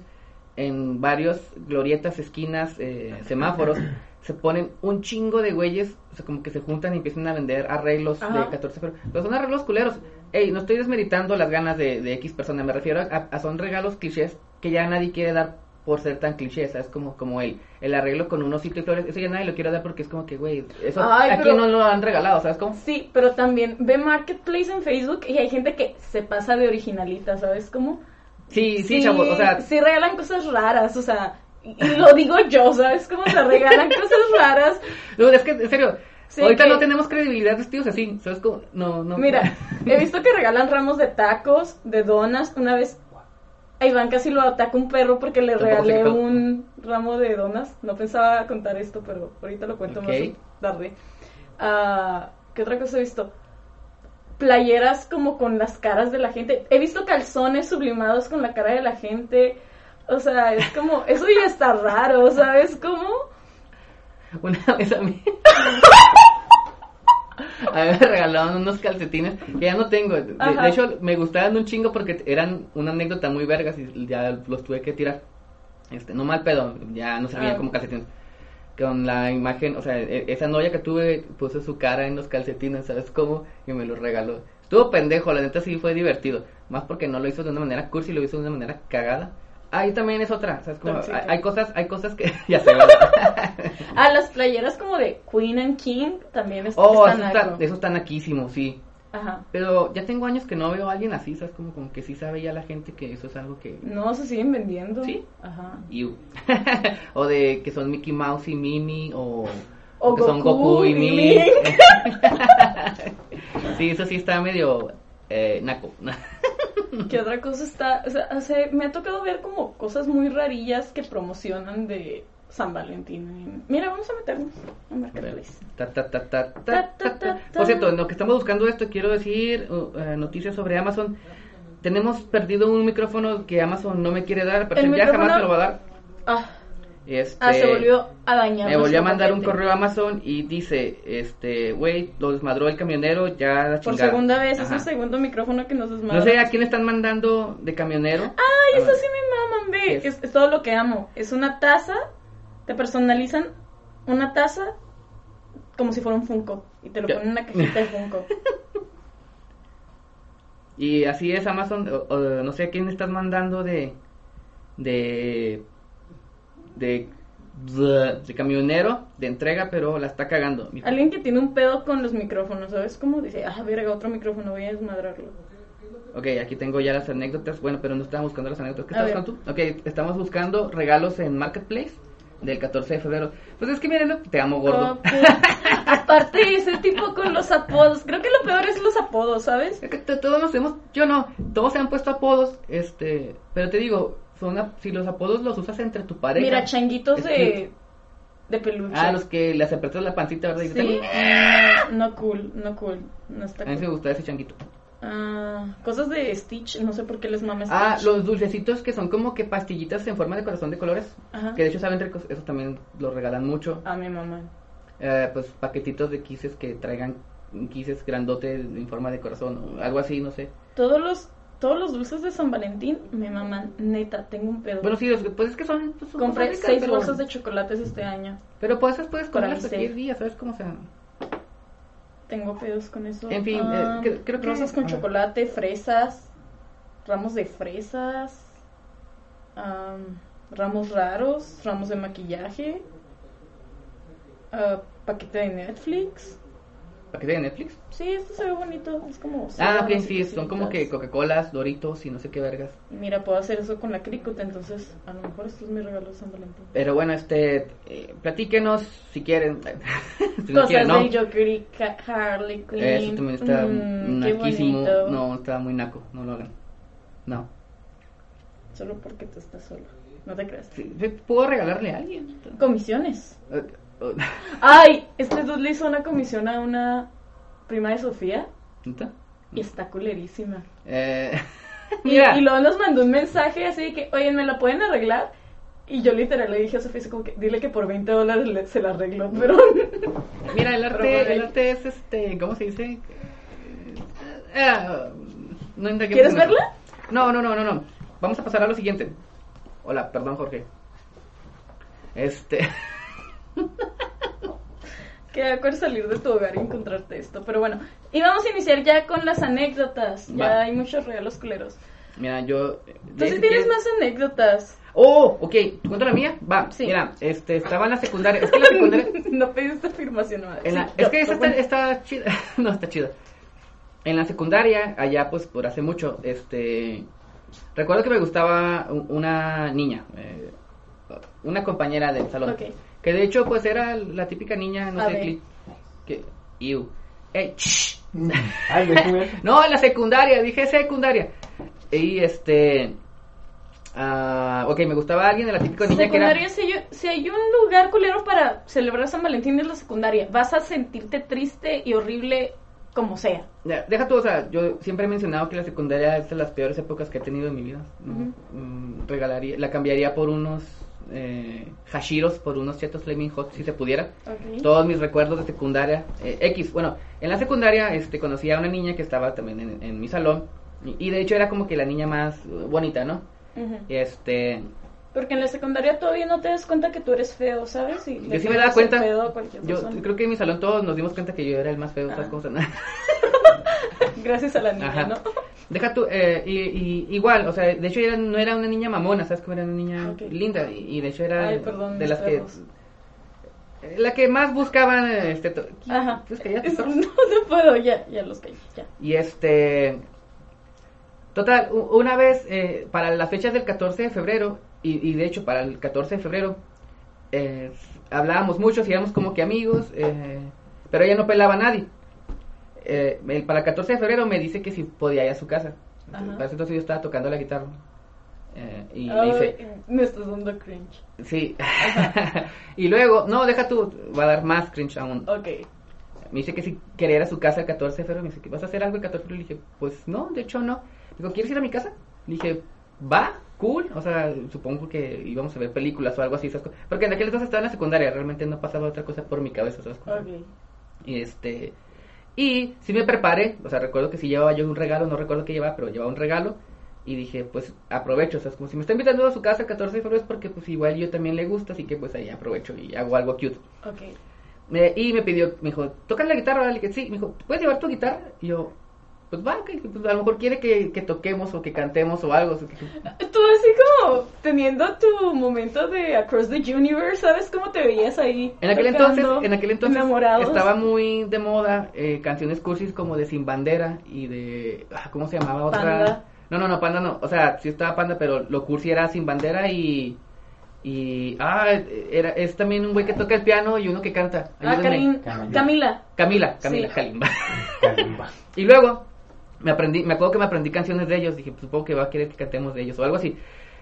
en varios glorietas, esquinas, eh, semáforos, se ponen un chingo de güeyes, o sea, como que se juntan y empiezan a vender arreglos Ajá. de 14 pero, pero son arreglos culeros. Ey, no estoy desmeritando las ganas de, de X persona, me refiero a, a son regalos clichés que ya nadie quiere dar por ser tan cliché, ¿sabes? Como, como el, el arreglo con un osito y flores, eso ya nadie lo quiere dar porque es como que, güey, eso Ay, aquí pero- no lo han regalado, ¿sabes cómo? Sí, pero también ve Marketplace en Facebook y hay gente que se pasa de originalita, ¿sabes cómo? Sí, sí, chavo, o sea, Sí regalan cosas raras, o sea, y, lo digo yo, ¿sabes cómo se regalan cosas raras? No, es que, en serio, Sí, ahorita que- no tenemos credibilidad vestidos así, ¿sabes cómo? No, no. Mira, he visto que regalan ramos de tacos, de donas. Una vez a Iván casi lo ataca un perro porque le regalé un ramo de donas. No pensaba contar esto, pero ahorita lo cuento más tarde. Ah, ¿Qué otra cosa he visto? Playeras como con las caras de la gente. He visto calzones sublimados con la cara de la gente. O sea, es como, eso ya está raro, ¿sabes cómo? Una vez a mí. A mí me regalaron unos calcetines que ya no tengo. De, hecho, me gustaban un chingo porque eran una anécdota muy vergas y ya los tuve que tirar. Este, no mal pedo, ya no servían Ah. como calcetines. Con la imagen, o sea, e- esa novia que tuve puso su cara en los calcetines, ¿sabes cómo? Y me los regaló. Estuvo pendejo, la neta sí fue divertido. Más porque no lo hizo de una manera cursi, lo hizo de una manera cagada. Ahí también es otra, ¿sabes? Como, hay, hay cosas, hay cosas que ya se. Ah, las playeras como de Queen and King también es- Oh, están eso está, eso está naquísimo, sí. Ajá. Pero ya tengo años que no veo a alguien así, ¿sabes? Como, como que sí sabe ya la gente que eso es algo que... No, se siguen vendiendo. ¿Sí? Ajá. O de que son Mickey Mouse y Minnie, o, O que son Goku y Minnie. Sí, eso sí está medio eh, naco. ¿Qué otra cosa está? O sea, o sea, me ha tocado ver como cosas muy rarillas que promocionan de San Valentín. Mira, vamos a meternos a Marketplace. Por cierto, en lo que estamos buscando esto, quiero decir uh, eh, noticias sobre Amazon. Tenemos perdido un micrófono que Amazon no me quiere dar, pero ya jamás micrófono- me lo va a dar. Ah, Este, ah, se volvió a dañar. Me volvió a mandar un correo a Amazon y dice, este, güey, lo desmadró el camionero, ya la Por segunda vez, es el segundo micrófono que nos desmadra. No sé a quién están mandando de camionero. Ay, eso Ah, sí me maman, ve. ¿Qué es? Es, es todo lo que amo. Es una taza, te personalizan una taza como si fuera un Funko. Y te lo ponen en una cajita de Funko. Y así es Amazon, o- o no sé a quién estás mandando de, de, de, de camionero, de entrega, pero la está cagando. mijo. Alguien que tiene un pedo con los micrófonos, ¿sabes cómo? Dice, ah, verga, otro micrófono, voy a desmadrarlo. Ok, aquí tengo ya las anécdotas. Bueno, pero no estamos buscando las anécdotas. ¿Qué estás buscando tú? Ok, estamos buscando regalos en Marketplace del 14 de febrero. Pues es que miren, te amo gordo. Oh. Aparte, ese tipo con los apodos. Creo que lo peor es los apodos, ¿sabes? Es que to- todos nos hemos, yo no, todos se han puesto apodos, este, pero te digo, son a- si los apodos los usas entre tu pareja. Mira, changuitos de, de peluche. Ah, los que les apretas la pancita, ¿verdad? Y Sí, dicen, no, cool, no cool. No está A mí me cool. gusta ese changuito. Ah, cosas de Stitch, no sé por qué les mames Ah, los dulcecitos que son como que pastillitas en forma de corazón de colores. Ajá. Que de hecho saben ricos, eso también los regalan mucho. A mi mamá. Eh, pues paquetitos de quises que traigan quises grandote en forma de corazón o algo así, no sé. Todos los, todos los dulces de San Valentín me maman. Neta, tengo un pedo. Bueno, sí, los- pues es que son... pues, son Compré ricas, seis pero- bolsas de chocolates este año. Pero pues esas puedes Para comerlas mi cualquier sed. día, ¿sabes cómo se Tengo pedos con eso. En fin, Ah, eh, cre- creo que- Rosas con chocolate, fresas, ramos de fresas, am, ramos raros, ramos de maquillaje, ah, paquete de Netflix. ¿Paquete de Netflix? Sí, esto se ve bonito. Es como. Ah, ok, sí, son como que. Coca-Colas, Doritos y no sé qué vergas. Y Mira, puedo hacer eso con la cricota, entonces a lo mejor esto es mi regalo de San Valentín. Pero bueno, este, eh, platíquenos si quieren. si no Cosas quieren, no. del Joker y Harley Quinn. Eso también está Mm, naquísimo. bonito. No, está muy naco, no lo hagan. No. Solo porque tú estás solo. No te creas. Sí, puedo regalarle a alguien. Comisiones. Eh, eh, Ay, este dude le hizo una comisión a una prima de Sofía ¿neta? y está culerísima. Eh, Y, mira, y luego nos mandó un mensaje así de que, oye, ¿me la pueden arreglar? Y yo literal le dije a Sofía como que, dile que por 20 dólares le- se la arreglo, pero... Mira, el arte, el arte es este, ¿cómo se dice? Eh, no indaguemos ¿Quieres verla? No, no, no, no, no. Vamos a pasar a lo siguiente. Hola, perdón, Jorge. Este, Que acuerdo salir de tu hogar y encontrarte esto. Pero bueno, y vamos a iniciar ya con las anécdotas. Ya Va. hay muchos regalos culeros. mira, yo. Tú sí tienes más anécdotas. Oh, ok. ¿Te cuento la mía? Va. Sí. Mira, este, estaba en la secundaria. Es que la secundaria. no pediste afirmación. la- es que esa está, chida. no, está chida. En la secundaria, allá, pues, por hace mucho, este. Recuerdo que me gustaba una niña. eh, una compañera del salón. Ok. Que de hecho, pues, era la típica niña, no A sé, ver. que. Iu. Ey, shh. Ay, me fui. No, en la secundaria, dije secundaria. Y este. ah, ok, me gustaba alguien de la típica niña que era. Secundaria, si, yo- si hay un lugar culero para celebrar San Valentín es la secundaria. Vas a sentirte triste y horrible como sea. Ya, Deja tú, o sea, yo siempre he mencionado que la secundaria es de las peores épocas que he tenido en mi vida. Mm, regalaría, la cambiaría por unos eh, hashiros, por unos chetos Flaming Hot, si se pudiera. Todos mis recuerdos de secundaria. eh, X, bueno, en la secundaria este, conocí a una niña que estaba también en, en mi salón. Y, y de hecho era como que la niña más bonita, ¿no? Este, Porque en la secundaria todavía no te das cuenta que tú eres feo, ¿sabes? Y Yo sí me daba cuenta. pedo a cualquier Yo persona. creo que en mi salón todos nos dimos cuenta que yo era el más feo, ¿sabes Ah. se llama? Gracias a la niña, Ajá. ¿no? Deja tú, eh, y, y- igual, o sea, de hecho era- no era una niña mamona, ¿sabes cómo era una niña linda? Y, y de hecho era Ay, perdón, de las que... perros. La que más buscaban, este... Ajá. Pues perros. no, no puedo, ya, ya los caí, ya. Y este... Total, una vez, eh, para las fechas del 14 de febrero, y, y de hecho para el 14 de febrero, eh, hablábamos mucho, éramos como que amigos, eh, pero ella no pelaba a nadie. Eh, el- para el 14 de febrero me dice que si podía ir a su casa. Ajá. Para ese entonces yo estaba tocando la guitarra. Eh, y me Ay, dice, me estás dando cringe. sí. y luego, no, deja tú, va a dar más cringe aún. Ok. Me dice que si quería ir a su casa el 14 de febrero. Me dice, ¿que vas a hacer algo el 14 de febrero? Le dije, pues no, de hecho no. Digo, ¿quieres ir a mi casa? Le dije, va, cool. O sea, supongo que íbamos a ver películas o algo así. esas cosas. Porque en aquel entonces estaba en la secundaria. Realmente no pasaba otra cosa por mi cabeza. ¿sabes? Ok. Y este. Y sí me preparé. O sea, recuerdo que si llevaba yo un regalo. No recuerdo qué llevaba, pero llevaba un regalo. Y dije, pues aprovecho. O sea, es como si me está invitando a su casa el 14 de febrero es porque pues igual yo también le gusta. Así que pues ahí aprovecho y hago algo cute. Ok. Me- y me pidió, me dijo, ¿tocas la guitarra? Le dije, sí, me dijo, ¿puedes llevar tu guitarra? Y yo, pues va, que, pues, a lo mejor quiere que, que toquemos o que cantemos o algo. o sea, que- Tú así como teniendo tu momento de Across the Universe, ¿sabes cómo te veías ahí? En aquel tocando, entonces, en aquel entonces enamorados? estaba muy de moda eh, canciones cursis como de Sin Bandera y de, ah, ¿cómo se llamaba otra? Panda. No, no, no, Panda no, o sea, sí estaba Panda, pero lo cursi era Sin Bandera y... Y, ah, era, es también un güey que toca el piano y uno que canta. Ah, Ayúdenme. Camila. Camila. Camila, Camila, Sí. Kalimba. Kalimba. Y luego me aprendí, me acuerdo que me aprendí canciones de ellos, dije, pues, supongo que va a querer que cantemos de ellos o algo así.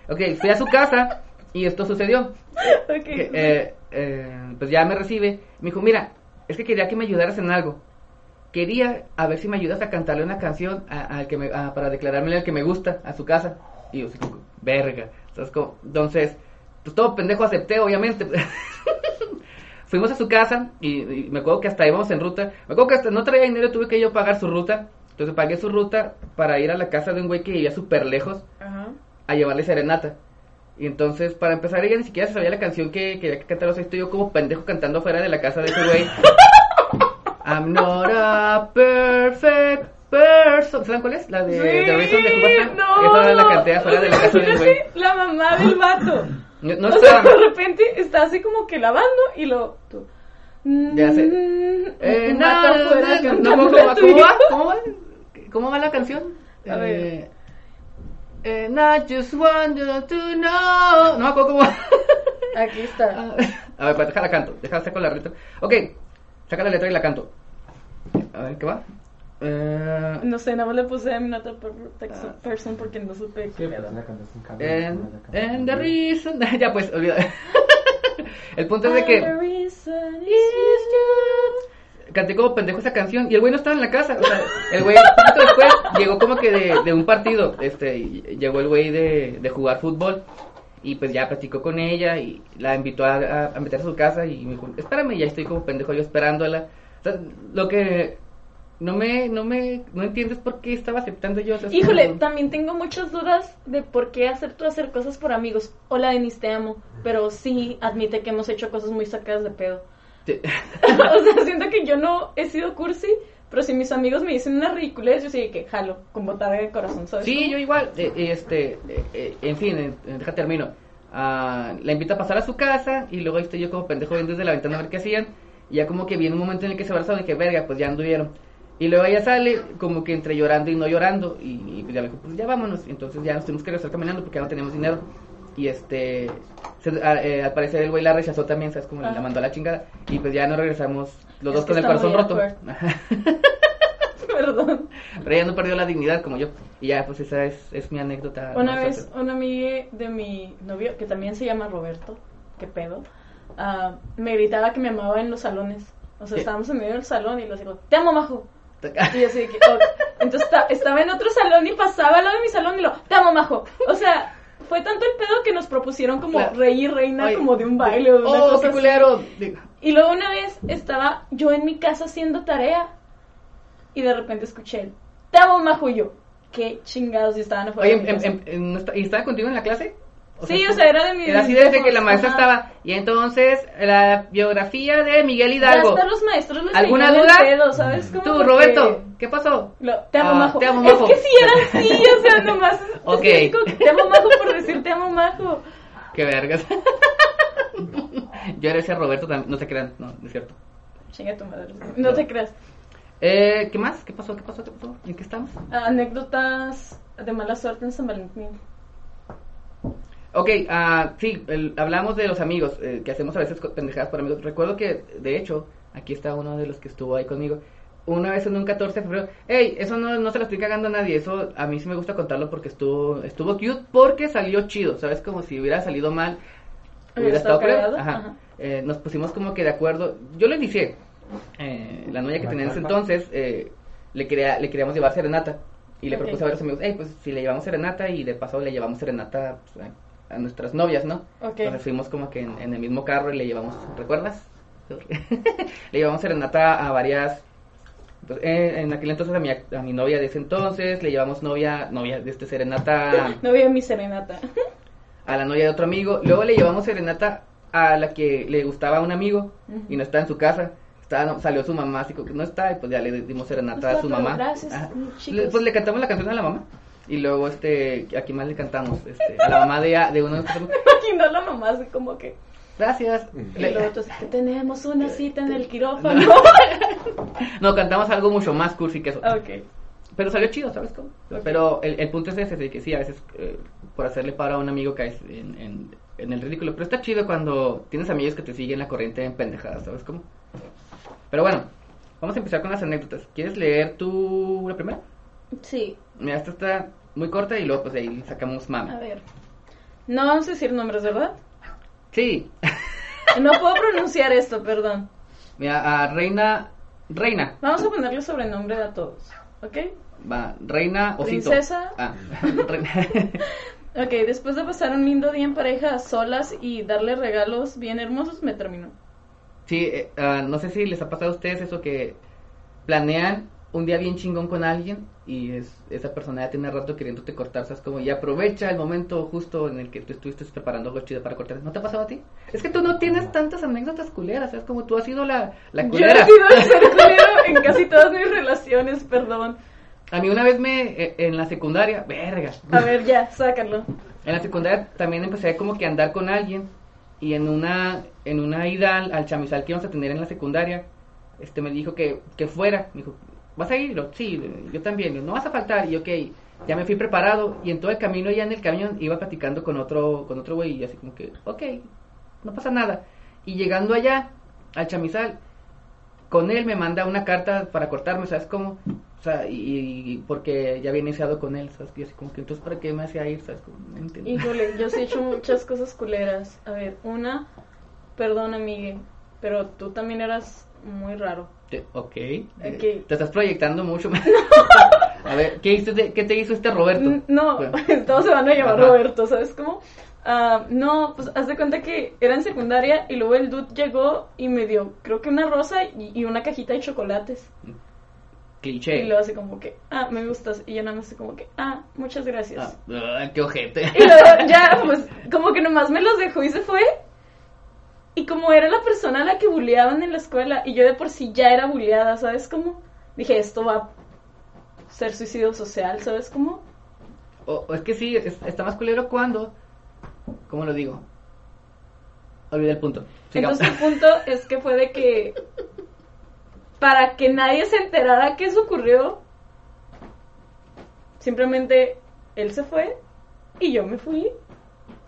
Ok, fui a su casa y esto sucedió. Que, eh, eh, pues ya me recibe, me dijo, mira, es que quería que me ayudaras en algo. Quería a ver si me ayudas a cantarle una canción a- al que me, a- para declararme al que me gusta a su casa. Y yo, así como, verga. ¿sabes cómo? Entonces, pues todo pendejo acepté, obviamente. Fuimos a su casa y, y me acuerdo que hasta íbamos en ruta. Me acuerdo que hasta no traía dinero, tuve que yo pagar su ruta. Entonces pagué su ruta para ir a la casa de un güey que vivía súper lejos Ajá. a llevarle serenata. Y entonces, para empezar, ella ni siquiera se sabía la canción que quería que cantara. O sea, estoy yo como pendejo cantando afuera de la casa de ese güey. I'm not a perfect person. ¿Saben cuál es? La de The Reason de Cuba. no. Esa la canté afuera de la casa del güey. La mamá del vato. No, no o sea, estaba. de repente está así como que lavando y lo... Tú, Ya sé. mm, Eh, no, no, ¿cómo, va? tuya. ¿Cómo va? ¿Cómo va? ¿Cómo va la canción? A ver. Eh, And I just want you to know. No me acuerdo cómo va. Aquí está. A ver, pues déjala canto. Déjala sacar la letra. Ok, saca la letra y la canto. A ver, ¿qué va? Eh, No sé, nada más le puse I'm not a perfect Ah. person porque no supe Sí, qué pues pedo. la cantaste en and, and the reason. ya, pues, olvida. El punto es de que. The reason is Is you. Canté como pendejo esa canción y el güey no estaba en la casa. O sea, el güey poquito después llegó como que de, de un partido. Este, y llegó el güey de, de jugar fútbol. Y pues ya platicó con ella y la invitó a, a, a meterse a su casa y me dijo, espérame, ya estoy como pendejo yo esperándola. O sea, lo que no me, no me, no entiendes por qué estaba aceptando yo. o sea, es Híjole, también tengo muchas dudas de por qué acepto hacer cosas por amigos. Hola, Denis, te amo. Pero sí admite que hemos hecho cosas muy sacadas de pedo. Sí. o sea, siento que yo no he sido cursi, pero si mis amigos me dicen una ridiculez, yo sí que jalo, con botada de corazón, ¿sabes? Sí, cómo? yo igual, eh, eh, este, eh, eh, en fin, eh, deja termino. Ah, la invita a pasar a su casa y luego ahí estoy yo como pendejo viendo desde la ventana a ver qué hacían. Y ya como que viene un momento en el que se abrazaron y que verga, pues ya anduvieron. Y luego ella sale como que entre llorando y no llorando. Y, y ya me dijo, pues ya vámonos. Entonces ya nos tenemos que regresar caminando porque ya no tenemos dinero. Y este, se- a- eh, al parecer el güey la rechazó también, ¿sabes? Como la Ajá. mandó a la chingada. Y pues ya no regresamos los Es dos con el corazón roto. Perdón. Pero ella no perdió la dignidad como yo. Y ya, pues esa es, es mi anécdota. Una vez, una amiga de mi novio, que también se llama Roberto, qué pedo, ah, me gritaba que me amaba en los salones. O sea, estábamos en medio del salón y le digo, te amo, majo. Y yo así de que, "Oh". entonces esta- estaba en otro salón y pasaba al lado de mi salón y lo, te amo, majo. O sea, fue tanto el pedo que nos propusieron como Claro. rey y reina, Ay, como de un baile o de una ¡Oh, cosa qué así. Y luego una vez estaba yo en mi casa haciendo tarea y de repente escuché el, te amo, majo, y yo, qué chingados, y estaban afuera Oye, em- em- em, ¿no está- ¿y estaba contigo en la clase? Sí, o sea, era de mi- Era así desde que la Ajá. maestra estaba. Y entonces, la biografía de Miguel Hidalgo. Ya hasta los maestros les ¿Alguna duda? pedo, ¿sabes? Como Tú, porque- Roberto, ¿qué pasó? Lo- te amo, Ah, majo. te amo, majo. Es que sí era así, o sea, nomás. es Ok. que digo, te amo, majo, por decir te amo, majo. Qué vergas. Yo era ese Roberto también. No se crean, no, no es cierto. Chinga tu madre. No te creas. Eh, ¿Qué más? ¿Qué pasó? ¿Qué pasó? ¿Qué pasó? ¿En qué estamos? Anécdotas de mala suerte en San Valentín. Ok, ah, sí, el- hablamos de los amigos, eh, que hacemos a veces pendejadas por amigos. Recuerdo que, de hecho, aquí está uno de los que estuvo ahí conmigo. Una vez en un 14 de febrero, hey, eso no, no se lo estoy cagando a nadie, eso a mí sí me gusta contarlo porque estuvo estuvo cute, porque salió chido, ¿sabes? Como si hubiera salido mal, Hubiera estado cagado, Ajá. ajá. Eh, nos pusimos como que de acuerdo, yo lo inicié, eh, la novia que tenía en ese entonces, eh, le, quería, le queríamos llevar serenata. Y le propuse a varios amigos, hey, pues si le llevamos serenata y de paso le llevamos serenata pues, a, nuestras novias, ¿no? Ok. Entonces fuimos como que en, en el mismo carro y le llevamos, ¿recuerdas? le llevamos serenata a varias... pues, en, en aquel entonces a mi, a mi novia de ese entonces, le llevamos novia, novia de este serenata No veo mi serenata. a la novia de otro amigo. Luego le llevamos serenata a la que le gustaba a un amigo y no está en su casa. Estaba, no, salió su mamá, así como que no está, y pues ya le dimos serenata No a está, su mamá. gracias, chicos. Le- pues le cantamos la canción a la mamá. Y luego, este, ¿a quién más le cantamos? Este, a la mamá de, de uno de nuestros amigos. Y no la mamá así como que. Gracias. Y luego entonces, que tenemos una cita en el quirófano. no, cantamos algo mucho más cursi que eso. ok. Pero salió chido, ¿sabes cómo? Pero el, el punto es ese, de que sí, a veces eh, por hacerle paro a un amigo caes en, en, en el ridículo. Pero está chido cuando tienes amigos que te siguen la corriente en pendejadas, ¿sabes cómo? Pero bueno, vamos a empezar con las anécdotas. ¿Quieres leer tú la primera? Sí, Mira, esta está muy corta y luego pues de ahí sacamos a mame. ver. No vamos a decir nombres, ¿verdad? Sí, No puedo pronunciar esto, perdón. mira, a Reina, Reina, Vamos a ponerle sobrenombre a todos, ¿ok? va, Reina Osito. Princesa. Ah, Reina. Ok, después de pasar un lindo día en pareja a solas y darle regalos bien hermosos, me terminó. Sí, eh, ah, no sé si les ha pasado a ustedes eso que planean un día bien chingón con alguien y es, esa persona ya tiene rato queriéndote cortar, ¿sabes? Como y aprovecha el momento justo en el que tú estuviste preparando algo chido para cortar. ¿No te ha pasado a ti? Es que tú no tienes tantas anécdotas culeras, ¿sabes? Como tú has sido la, la Yo he culera. sido el culero en casi todas mis relaciones, perdón. A mí una vez me, eh, en la secundaria, verga. A ver, ya, sácalo. En la secundaria también empecé como que a andar con alguien y en una en una ida al, al chamizal que íbamos a tener en la secundaria, este me dijo que, que fuera, me dijo, ¿vas a ir? Sí, yo también, no vas a faltar, y ok, ya me fui preparado y en todo el camino ya en el camión iba platicando con otro con otro güey y así como que, ok, no pasa nada. Y llegando allá al chamizal, con él me manda una carta para cortarme, ¿sabes cómo? O sea, y, porque ya había iniciado con él, ¿sabes? Y así como que entonces, ¿para qué me hacía ir? ¿Sabes? Como, no entiendo. Híjole, yo sí he hecho muchas cosas culeras. A ver, una, perdón, amigue, pero tú también eras muy raro. Te- ok. Ok. Te estás proyectando mucho. A ver, ¿qué, hizo de- ¿qué te hizo este Roberto? No, Bueno. todos se van a llamar Ajá. Roberto, ¿sabes cómo? Ah, no, pues haz de cuenta que era en secundaria y luego el dude llegó y me dio, creo que una rosa y, y una cajita de chocolates. Cliché. Y luego así como que, ah, me gustas. Y yo nada más así como que, ah, muchas gracias. Ah, ah, qué ojete. Y luego ya, pues, como que nomás me los dejó y se fue. Y como era la persona a la que bulleaban en la escuela, y yo de por sí ya era bulleada, ¿sabes cómo? Dije, esto va a ser suicidio social, ¿sabes cómo? O, o es que sí, es- está más culero cuando. ¿Cómo lo digo? Olvidé el punto. Sigamos. Entonces el punto es que fue de que para que nadie se enterara que eso ocurrió, simplemente él se fue y yo me fui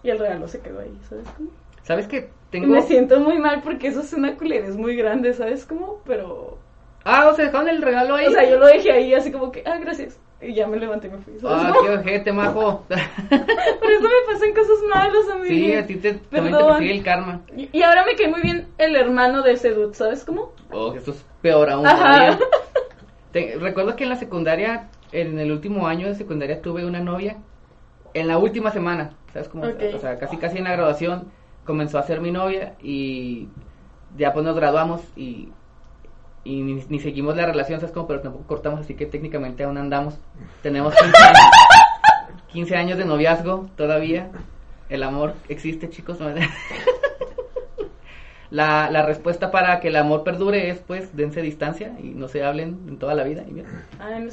y el regalo se quedó ahí, ¿sabes cómo? ¿Sabes qué? Tengo. Me siento muy mal porque eso es una culerez muy grande, ¿sabes cómo? Pero, Ah, o sea, dejaron el regalo ahí. o sea, yo lo dejé ahí así como que, ah, gracias. Y ya me levanté y me fui, ¿sabes Ah, qué ojete, majo. Por eso me pasan cosas malas a mí. sí, a ti te, también te persigue el karma. Y, y ahora me cae muy bien el hermano de ese dude, ¿sabes cómo? Oh, eso es peor aún. Ajá. Te- recuerdo que en la secundaria, en el último año de secundaria, tuve una novia. En la última semana, ¿sabes cómo? Ok. O sea, casi casi en la graduación comenzó a ser mi novia y ya pues nos graduamos y, y ni, ni seguimos la relación, ¿sabes cómo? Pero tampoco cortamos, así que técnicamente aún andamos. Tenemos 15 años, 15 años de noviazgo todavía. El amor existe, chicos. La, la respuesta para que el amor perdure es pues dense distancia y no se hablen en toda la vida. Y mira,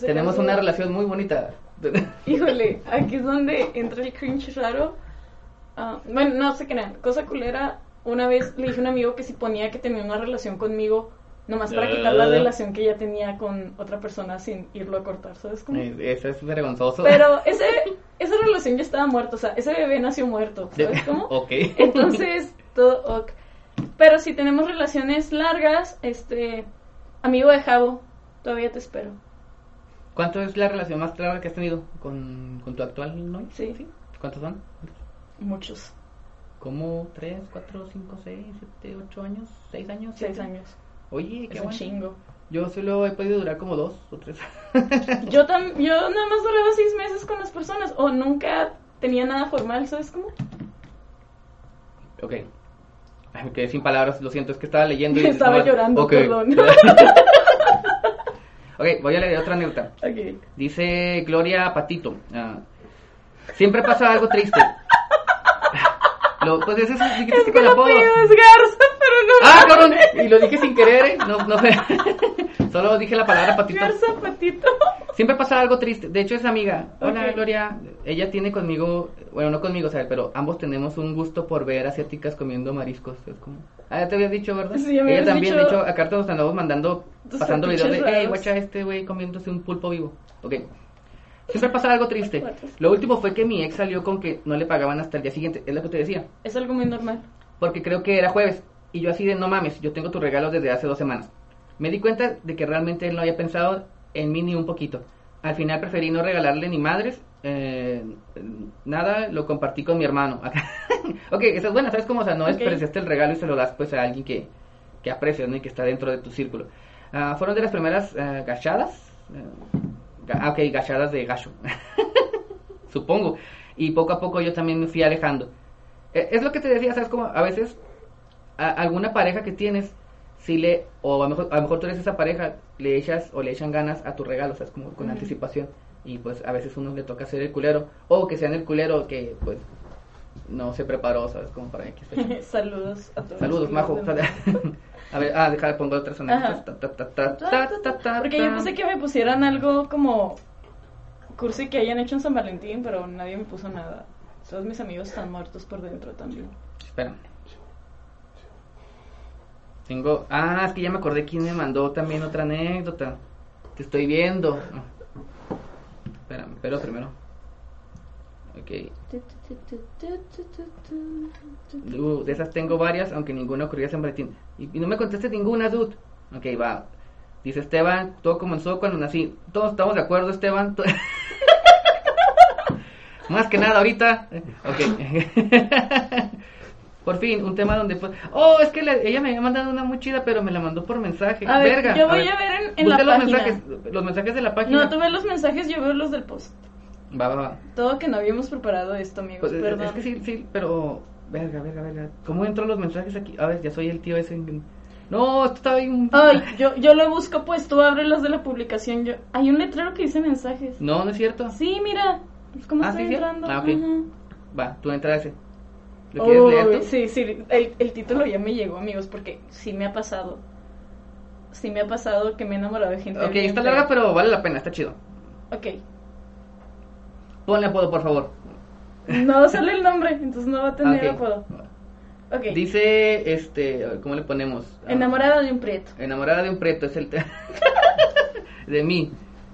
tenemos una relación muy bonita. Híjole, aquí es donde entra el cringe raro. Ah, bueno, no sé qué nada. Cosa culera. Una vez le dije a un amigo que si ponía que tenía una relación conmigo, nomás para quitar la Ah. relación que ya tenía con otra persona sin irlo a cortar, ¿sabes cómo? Eso es vergonzoso. Pero ese, esa relación ya estaba muerta, o sea, ese bebé nació muerto, ¿sabes cómo? ok. Entonces, todo ok. Pero si tenemos relaciones largas, este, amigo de Javo, todavía te espero. ¿Cuánto es la relación más larga que has tenido con, con tu actual novio? Sí. ¿Cuántos son? Muchos, ¿Como 3, 4, 5, 6, 7, 8 años? ¿6 años? seis siete? años. Oye, qué Es un chingo. Yo solo he podido durar como 2 o 3. Yo, tam yo nada más duraba seis meses con las personas o nunca tenía nada formal, ¿sabes cómo? ok. Ay, me quedé sin palabras, lo siento, es que estaba leyendo y... Estaba llorando, Ok. perdón. ok, voy a leer otra anécdota. Dice Gloria Patito. ah, siempre pasa algo triste. Lo, pues ese es el Es que con lo apodo. pido es Garza, pero no. Ah, cabrón. Y lo dije sin querer, ¿eh? No, no sé. Solo dije la palabra patito. Garza Patito. Siempre pasa algo triste. De hecho, es amiga. Hola, Ok. Gloria. Ella tiene conmigo, bueno, no conmigo, ¿sabes? Pero ambos tenemos un gusto por ver asiáticas comiendo mariscos. Es como. Ah, ya te había dicho, ¿verdad? Sí, ya me Ella habías también, dicho de hecho, acá nos andamos mandando, pasando videos de, hey, raros". guacha, este güey comiéndose un pulpo vivo. Ok. Siempre pasa algo triste. Lo último fue que mi ex salió con que no le pagaban hasta el día siguiente. Es lo que te decía. Es algo muy normal. Porque creo que era jueves. Y yo así de, no mames, yo tengo tu regalo desde hace dos semanas. Me di cuenta de que realmente él no había pensado en mí ni un poquito. Al final preferí no regalarle ni madres. eh, nada, lo compartí con mi hermano. ok, esa es buena, ¿sabes cómo? O sea, no Ok. despreciaste el regalo y se lo das pues a alguien que, que aprecias, ¿no? Y que está dentro de tu círculo. Ah, fueron de las primeras eh, gachadas. ga- ah, ok, gachadas de gacho. Supongo. Y poco a poco yo también me fui alejando. Eh, Es lo que te decía, ¿sabes? Como a veces a alguna pareja que tienes, si le, o a lo, mejor, a lo mejor tú eres esa pareja, le echas o le echan ganas a tu regalo, ¿sabes? Como con anticipación. Y pues a veces uno le toca ser el culero, o que sean el culero que pues no se preparó, ¿sabes? Como para X fecha. Saludos a todos. Saludos, majo. a ver, ah, deja, pongo otras ta, Porque yo pensé que me pusieran algo como cursi que hayan hecho en San Valentín, pero nadie me puso nada. Todos mis amigos están muertos por dentro también. Espera. Tengo. Ah, es que ya me acordé quién me mandó también otra anécdota. Que estoy viendo. Espérame, pero primero. Ok. Uh, de esas tengo varias, aunque ninguna ocurrió en San Valentín. Y, y no me contestes ninguna, dude. Ok, va. Dice Esteban, todo comenzó cuando nací. Todos estamos de acuerdo, Esteban. Más que nada ahorita. Ok. Por fin, un tema donde fue... Oh, es que la- ella me había mandado una muy chida, pero me la mandó por mensaje. A ver, Verga. yo voy a ver en- en la los página. mensajes, los mensajes de la página. No, tú ves los mensajes, yo veo los del post. Va, va, va. Todo que no habíamos preparado esto, amigos, Pues, es- perdón. es que sí, sí, pero. Verga, verga, verga. ¿Cómo entran los mensajes aquí? A ver, ya soy el tío ese. No, esto está bien. Ay, yo, yo lo busco, pues tú abres los de la publicación. Yo... Hay un letrero que dice mensajes. No, no es cierto. Sí, mira. Es como Ah, estoy ¿sí, sí? entrando. Ah, ok. Ujú. Va, tú entra ese. ¿Lo quieres Uy, leer tú? Sí, sí, el, el título ya me llegó, amigos, porque sí me ha pasado. Sí me ha pasado que me he enamorado de gente. Ok, está larga, pero vale la pena, está chido. Ok. Ponle apodo, por favor. No sale el nombre, entonces no va a tener apodo. Dice, este, ¿cómo le ponemos? Ah, Enamorada de un prieto. Enamorada de un preto, es el... te- de mí.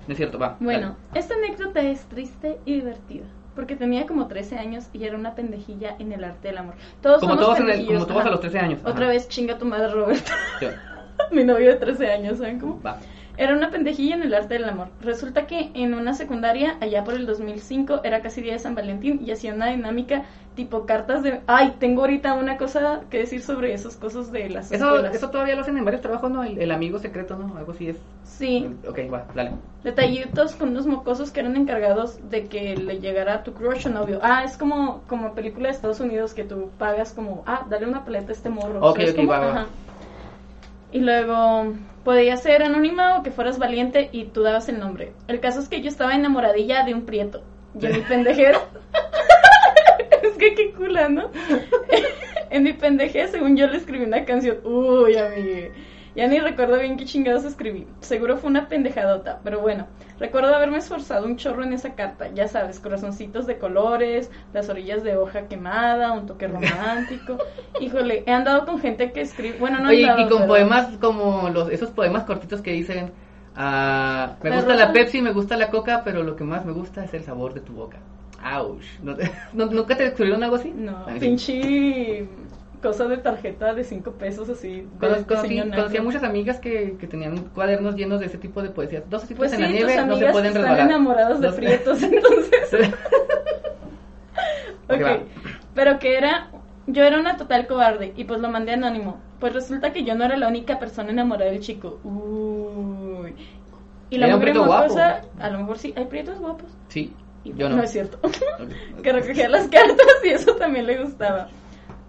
No es cierto, va. Bueno, esta anécdota es triste y divertida. Porque tenía como 13 años y era una pendejilla en el arte del amor. Todos Como somos todos, el- como todos ajá. a los 13 años. ajá. Otra vez chinga tu madre, Roberto. Mi novio de 13 años, ¿saben cómo? Va. Era una pendejilla en el arte del amor. Resulta que en una secundaria, allá por el 2005, era casi día de San Valentín y hacía una dinámica tipo cartas de... Ay, tengo ahorita una cosa que decir sobre esas cosas de las Eso, escuelas. eso todavía lo hacen en varios trabajos, ¿no? El, el amigo secreto, ¿no? Algo así es. Sí, Ok, va, dale. detallitos con unos mocosos que eran encargados de que le llegara a tu crush o novio. Ah, es como, como película de Estados Unidos que tú pagas como, ah, dale una paleta a este morro. Ok, ¿sabes ok, va. Y luego podía ser anónima o que fueras valiente y tú dabas el nombre. El caso es que yo estaba enamoradilla de un prieto. Y en mi pendejera. es que qué cula, ¿no? en mi pendejera, según yo le escribí una canción. Uy, amigue. Ya ni recuerdo bien qué chingados escribí. Seguro fue una pendejadota, pero bueno. Recuerdo haberme esforzado un chorro en esa carta. Ya sabes, corazoncitos de colores, las orillas de hoja quemada, un toque romántico. Híjole, he andado con gente que escribe. Bueno, no he Oye, andado, y con pero- poemas como los esos poemas cortitos que dicen... ah, me La gusta rosa. la Pepsi, me gusta la Coca, pero lo que más me gusta es el sabor de tu boca. Ouch. ¿No te- no- ¿Nunca te descubrieron algo así? No, pinche cosa de tarjeta de cinco pesos así. de Conocí, conocí, diseño conocí a naco. muchas amigas que, que tenían cuadernos llenos de ese tipo de poesías. Dos Pues citas sí, en la nieve no se pueden están resbalar. enamoradas de Dos- prietos, entonces. Ok, pero que era, yo era una total cobarde y pues lo mandé anónimo. Pues resulta que yo no era la única persona enamorada del chico. Uy. Y la mujer mocosa, a lo mejor sí, hay prietos guapos. Sí, Y yo no. No es cierto. Que recogía las cartas y eso también le gustaba.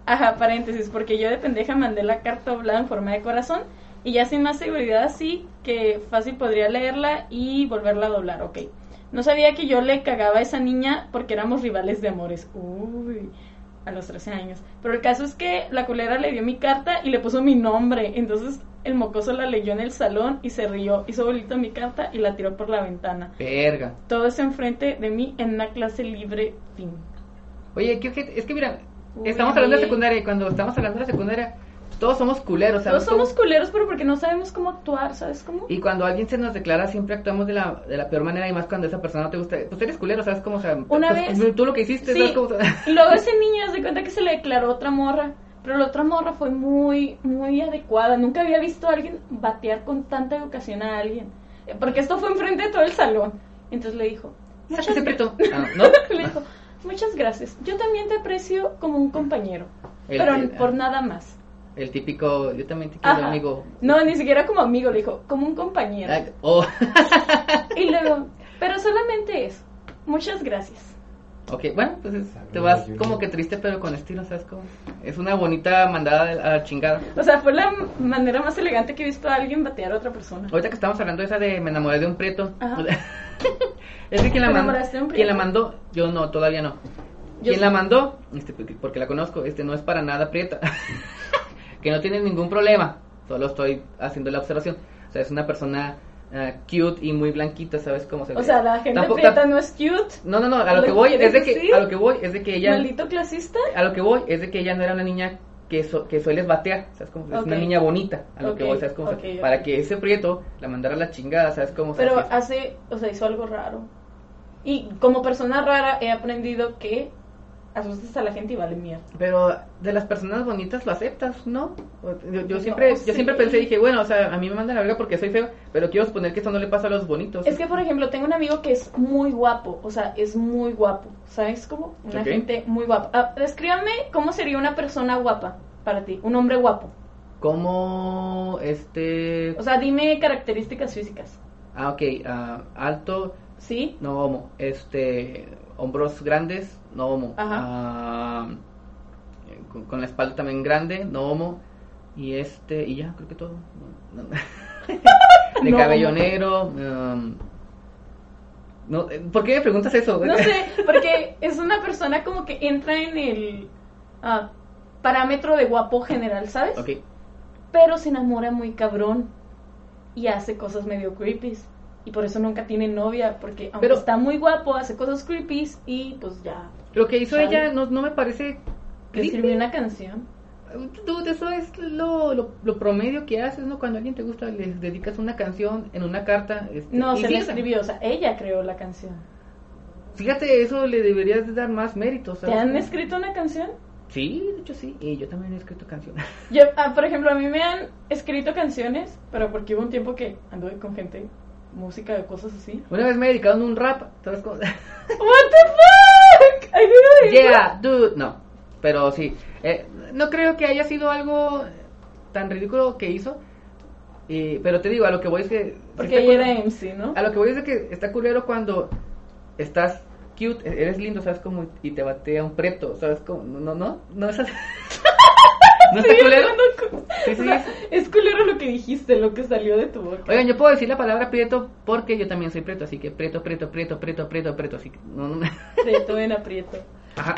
Ajá, paréntesis, porque yo de pendeja mandé la carta doblada en forma de corazón y ya sin más seguridad así que fácil podría leerla y volverla a doblar, ok. No sabía que yo le cagaba a esa niña porque éramos rivales de amores. Uy, a los 13 años. Pero el caso es que la culera le dio mi carta y le puso mi nombre. Entonces el mocoso la leyó en el salón y se rió, hizo bolito mi carta y la tiró por la ventana. Verga. Todo eso enfrente de mí en una clase libre, fin. Oye, ¿qué ojete? es que mira, Uy. estamos hablando de secundaria y cuando estamos hablando de secundaria, todos somos culeros, ¿sabes? Todos somos culeros, pero porque no sabemos cómo actuar, ¿sabes cómo? Y cuando alguien se nos declara, siempre actuamos de la, de la peor manera y más cuando esa persona no te gusta. Pues eres culero, ¿sabes cómo? O sea, Una pues, vez- Tú lo que hiciste, Sí. ¿sabes cómo? Y luego ese niño se cuenta que se le declaró otra morra, pero la otra morra fue muy, muy adecuada. Nunca había visto a alguien batear con tanta educación a alguien. Porque esto fue enfrente de todo el salón. Entonces le dijo, muchas. Ah, ¿No? le dijo, muchas gracias. Yo también te aprecio como un compañero, El- pero el- por nada más. El típico, yo también te quiero, Ajá. amigo. No, ni siquiera como amigo, le dijo, como un compañero. Ay, oh. Y luego, pero solamente eso. Muchas gracias. ok, bueno, pues es- te vas como que triste, pero con estilo, ¿sabes cómo? Es una bonita mandada a la chingada. O sea, fue la manera más elegante que he visto a alguien batear a otra persona. Ahorita que estamos hablando de esa de me enamoré de un prieto. Ajá. es que quien la ¿Te mandó, quien la mandó, yo no, todavía no. Yo quien sí. la mandó, este, porque- la conozco, este no es para nada prieta. que no tiene ningún problema. Solo estoy haciendo la observación. O sea, es una persona ah, cute y muy blanquita, ¿sabes cómo se ve? O sea, la gente Tampoco- prieta no es cute. No, no, no, a lo ¿Lo que voy es de que decir? a lo que voy es de que ella Maldito clasista. a lo que voy es de que ella no era una niña que, so- que sueles batear, ¿sabes cómo? Es una niña bonita, a lo que voy, ¿sabes cómo? ok, ok. Para que ese prieto la mandara a la chingada, ¿sabes cómo? Sea, Pero hace, o sea, hizo algo raro. Y como persona rara he aprendido que asustas a la gente y vale mierda. Pero de las personas bonitas lo aceptas, ¿no? Yo, yo No, siempre, yo sí. siempre pensé, dije, bueno, o sea, a mí me mandan la verga porque soy feo, pero quiero suponer que eso no le pasa a los bonitos. Es que, por ejemplo, tengo un amigo que es muy guapo. O sea, es muy guapo. ¿Sabes cómo? Una Ok. gente muy guapa. Ah, descríbame cómo sería una persona guapa para ti. Un hombre guapo. Como, este... O sea, dime características físicas. Ah, ok, ah, alto, Sí, no. Este, hombros grandes, no homo. Ajá. Ah, con, con la espalda también grande, no homo. Y este, y ya, creo que todo. No, no. De No cabello negro. um, no, eh, ¿Por qué me preguntas eso? no sé, porque es una persona como que entra en el ah, parámetro de guapo general, ¿sabes? Ok. Pero se enamora muy cabrón y hace cosas medio creepy. Y por eso nunca tiene novia, porque aunque Pero- está muy guapo, hace cosas creepy y pues ya. Lo que hizo ella no, no me parece. Que escribió una canción. Dude, eso es lo, lo, lo promedio que haces, ¿no? Cuando a alguien te gusta, les dedicas una canción en una carta. este, No, se la escribió, o sea, ella creó la canción. Fíjate, eso le deberías de dar más mérito, ¿Te han escrito una canción? Sí, de hecho sí. Y yo también he escrito canciones. Yo, ah, por ejemplo, a mí me han escrito canciones, pero porque hubo un tiempo que anduve con gente, música de cosas así. Una vez me dedicaron un rap, ¿sabes cómo? What the fuck? Didn't know yeah, dude. No, pero sí. Eh, no creo que haya sido algo tan ridículo que hizo. Y- pero te digo, a lo que voy es que... Porque ella era MC, ¿no? A lo que voy es de que está culero cuando estás cute, eres lindo, ¿sabes? Como y te batea un preto, ¿sabes? Como, no, no, no, no es así. ¿No está culero? Sí, o sea, es culero lo que dijiste, lo que salió de tu boca. Oigan, yo puedo decir la palabra prieto porque yo también soy preto, así que preto, preto, preto, preto, preto, preto, así que no, no me... Preto en aprieto. Ajá.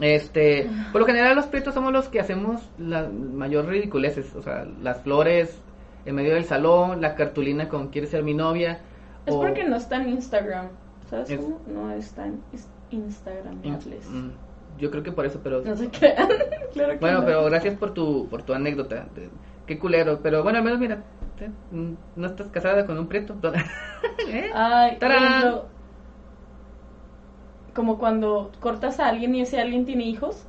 Este, por lo general los prietos somos los que hacemos la mayor ridiculeces, o sea, las flores en medio del salón, la cartulina con ¿quieres ser mi novia? Es o- porque no está en Instagram. ¿Sabes Es- cómo? No está en Instagram. in- mm, yo creo que por eso, pero No se crean. claro que bueno, no. pero gracias por tu por tu anécdota. qué culero, pero bueno, al menos mira, te- no estás casada con un prieto. ¿Eh? Ay, ejemplo, como cuando cortas a alguien y ese alguien tiene hijos,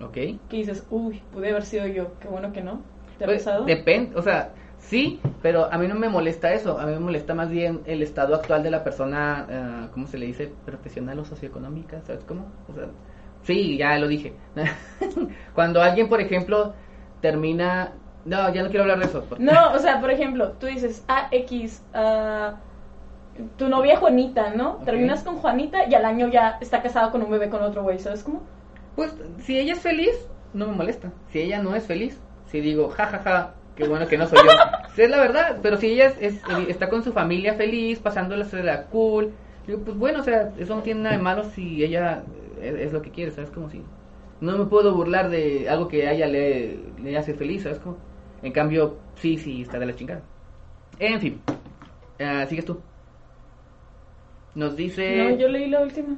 Ok. que dices, uy, pude haber sido yo, qué bueno que no. ¿Te ha Pues, pasado? Depende, o sea, sí, pero a mí no me molesta eso. A mí me molesta más bien el estado actual de la persona, eh, ¿cómo se le dice? Profesional o socioeconómica, ¿sabes cómo? O sea, sí, ya lo dije. Cuando alguien, por ejemplo, termina. No, ya no quiero hablar de eso. porque- No, o sea, por ejemplo, tú dices, ah, X, ah, tu novia Juanita, ¿no? Terminas con Juanita y al año ya está casado con un bebé con otro güey, ¿sabes cómo? Pues si ella es feliz, no me molesta. Si ella no es feliz, si digo, jajaja, ja, ja, qué bueno que no soy yo. Es la verdad, pero si ella es, es- está con su familia feliz, pasándola de la cool, digo, pues bueno, o sea, eso no tiene nada de malo si ella es, es lo que quiere, ¿sabes? Como si no me puedo burlar de algo que a ella le, le hace feliz, ¿sabes? Como, en cambio, sí, sí, está de la chingada. En fin, ah, sigues tú. Nos dice... No, yo leí la última.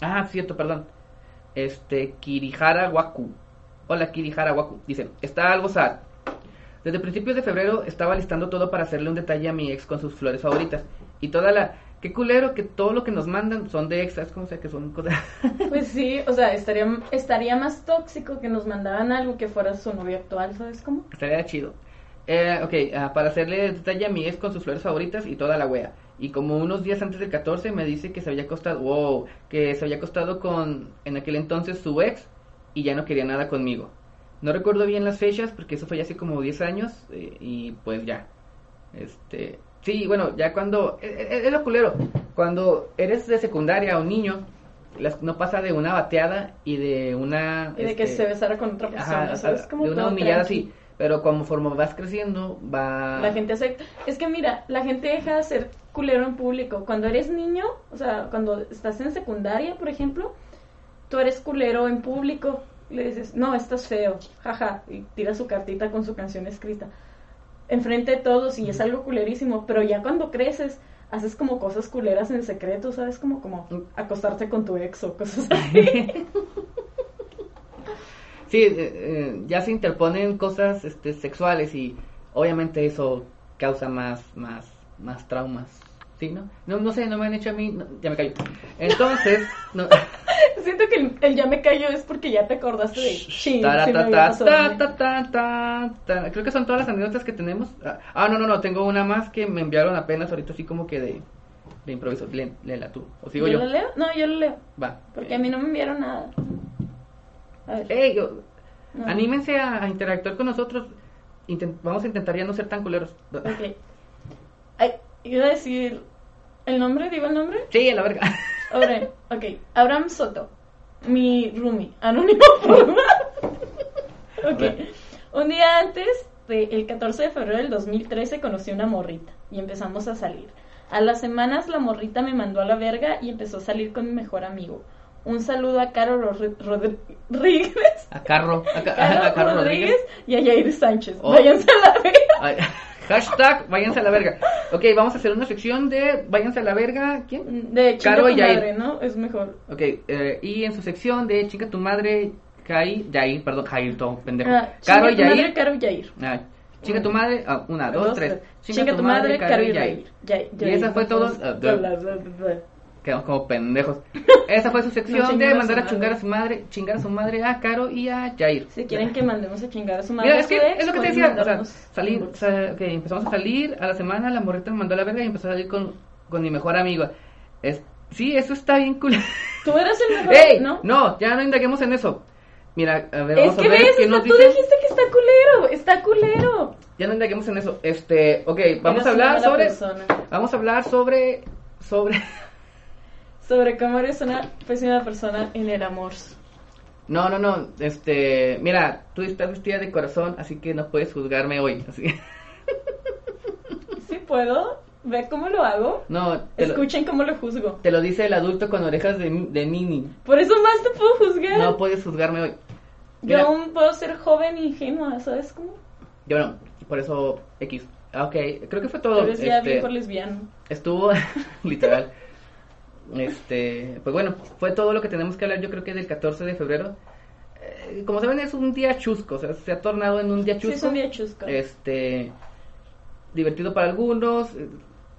Ah, cierto, perdón. Este, Kirihara Waku. Hola, Kirihara Waku. Dice, está algo sad. Desde principios de febrero estaba listando todo para hacerle un detalle a mi ex con sus flores favoritas. Y toda la... Qué culero que todo lo que nos mandan son de ex, ¿sabes cómo? O sea, que son cosas... Pues sí, o sea, estaría, estaría más tóxico que nos mandaran algo que fuera su novio actual, ¿sabes cómo? Estaría chido. Eh, ok, ah, para hacerle detalle a mi ex con sus flores favoritas y toda la wea. Y como unos días antes del 14 me dice que se había acostado, wow, que se había acostado con en aquel entonces su ex y ya no quería nada conmigo. No recuerdo bien las fechas porque eso fue ya hace como 10 años eh, y pues ya. Este, sí, bueno, ya cuando es, es- es lo culero, cuando eres de secundaria o niño, las, no pasa de una bateada y de una Y de que este, se besara con otra persona, Ajá, ¿sabes ajá, cómo? de una humillada así. Pero conforme vas creciendo, va. La gente acepta. Es que mira, la gente deja de ser culero en público. Cuando eres niño, o sea, cuando estás en secundaria, por ejemplo, tú eres culero en público. Le dices, no, estás feo, jaja, y tira su cartita con su canción escrita. Enfrente de todos y es algo culerísimo. Pero ya cuando creces, haces como cosas culeras en secreto, ¿sabes? Como, como acostarte con tu ex o cosas así. Sí, eh, eh, ya se interponen cosas este, sexuales y obviamente eso causa más, más, más traumas. ¿Sí, no? No, no sé, no me han hecho a mí. no, ya me callo. Entonces, no. Siento que el, el ya me callo es porque ya te acordaste de chin, Ta, sí me ta, había ta, pasado a mí". ta, ta, ta, ta. Creo que son todas las anécdotas que tenemos. Ah, Ah, no, no, no, tengo una más que me enviaron apenas ahorita así como que de, de improviso. Lé- Léela tú. ¿O sigo yo? lo leo? No, yo lo leo. Va. Porque a mí no me enviaron nada. A ver. Ey, yo- no. Anímense a, a interactuar con nosotros. Inten- vamos a intentar ya no ser tan culeros. Ok. Ay, iba a decir ¿El nombre? ¿Digo el nombre? Sí, a la verga. Ok. Abraham Soto. Mi roomie. Anónimo por Ok. Un día antes, de- el 14 de febrero del 2013, conocí una morrita y empezamos a salir. A las semanas la morrita me mandó a la verga y empezó a salir con mi mejor amigo. Un saludo a Caro Ro- Rodríguez, A Carro, a, Ca- Caro a Carro Rodríguez Rodríguez. y a Yair Sánchez. Oh. Váyanse a la verga. Hashtag, váyanse a la verga. Ok, vamos a hacer una sección de váyanse a la verga. ¿Quién? De chinga Caro tu Yair. madre, ¿no? Es mejor. Ok, eh, y en su sección de chinga tu madre, Kai, Yair, perdón, Jair, todo pendejo. Ah, Caro chinga y tu madre, Yair. Caro y Yair. Ah, chinga tu madre, ah, una, dos, tres. Chinga, tu madre, Caro y Yair. Yair. Y esa fue todo. Yair. ah, de- Quedamos como pendejos. Esa fue su sección de mandar a chingar a su madre, chingar a su madre, a Caro y a Jair. Si quieren que mandemos a chingar a su madre, Mira, a es que ex, es lo que te pueden decía, o sea, salir, inbox. sa- ok, empezamos a salir, a la semana la morrita me mandó a la verga y empezó a salir con, con mi mejor amigo. Es, sí, eso está bien cool. Tú eras el mejor, ¡Ey! ¿no? No, ya no indaguemos en eso. Mira, a ver, Es vamos que a ver ves, qué nos tú dicen. dijiste que está culero, está culero. Ya no indaguemos en eso. Este, ok, vamos Eres a hablar sobre, persona. vamos a hablar sobre, sobre, Sobre cómo eres una pésima persona en el amor. no, no, no, este, mira, tú estás vestida de corazón, así que no puedes juzgarme hoy, así. ¿Sí puedo? ¿Ve cómo lo hago? No, lo, Escuchen cómo lo juzgo. te lo dice el adulto con orejas de, de mini. Por eso más te puedo juzgar. No puedes juzgarme hoy. Yo aún puedo ser joven y ingenua, ¿sabes cómo? yo no, por eso X. Ok, creo que fue todo. Eres ya este, viejo lesbiano. estuvo literal. Este, pues bueno, fue todo lo que tenemos que hablar. Yo creo que del 14 de febrero. Eh, como saben, es un día chusco, o sea, se ha tornado en un día Sí, chusco. es un día chusco. Este, divertido para algunos. eh,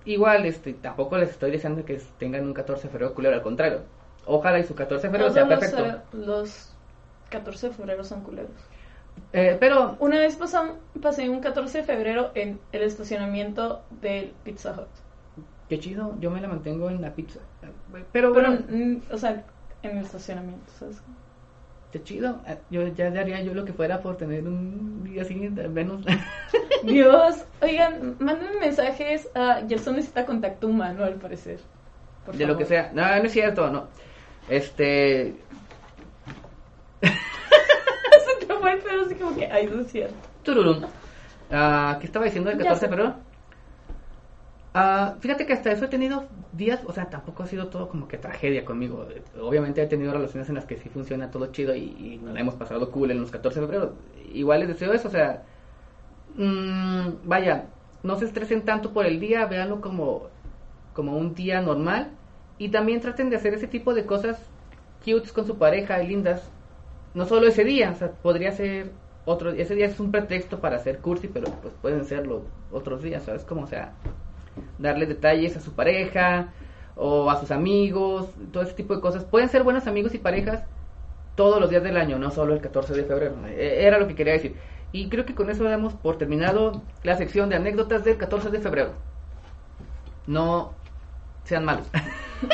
Igual, este, tampoco les estoy deseando que tengan un 14 de febrero culero, al contrario. Ojalá y su 14 de febrero sea Todos los, perfecto. eh, los 14 de febrero son culeros. Eh, pero, Una vez pasó- pasé un 14 de febrero en el estacionamiento del Pizza Hut. Qué chido, yo me la mantengo en la pizza. Pero bueno, mm, o sea, en el estacionamiento, ¿sabes? qué chido. Eh, Yo ya haría yo lo que fuera por tener un día así, al menos. Dios, oigan, manden mensajes a Gerson necesita contacto humano, al parecer. Por de lo que sea. No, no es cierto, no. Este, Se te fue el pedo así como que, ay, no es cierto. Tururún. Ah, ¿Qué estaba diciendo del Ya 14 de febrero? Ah, fíjate que hasta eso he tenido días, o sea, tampoco ha sido todo como que tragedia conmigo. Obviamente he tenido relaciones en las que sí funciona todo chido y, y nos la hemos pasado cool en los 14 de febrero. Igual les deseo eso, o sea, mm, vaya, no se estresen tanto por el día, véanlo como, como un día normal y también traten de hacer ese tipo de cosas cutes con su pareja y lindas no solo ese día, o sea, podría ser otro, ese día es un pretexto para hacer cursi, pero pues pueden serlo otros días, ¿sabes? Como, o sea, darle detalles a su pareja o a sus amigos, todo ese tipo de cosas. Pueden ser buenos amigos y parejas todos los días del año, no solo el 14 de febrero. Eh, Era lo que quería decir. Y creo que con eso damos por terminado la sección de anécdotas del 14 de febrero. No sean malos.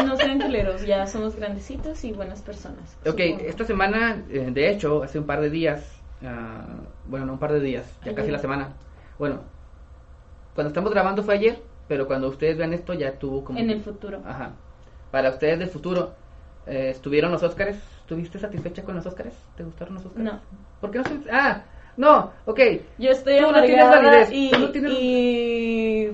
No sean culeros, ya somos grandecitos y buenas personas. Ok, supongo. esta semana, eh, de hecho, hace un par de días, ah, bueno, no un par de días, ya casi la semana. Bueno, cuando estamos grabando fue ayer, pero cuando ustedes vean esto ya tuvo como... En el futuro. Ajá. Para ustedes del futuro, eh, ¿estuvieron los Óscares? ¿Estuviste satisfecha con los Óscares? ¿Te gustaron los Óscares? No. ¿Por qué no estuviste? Ah, no, ok. Yo estoy Tú no tienes validez, y, tú no tienes- y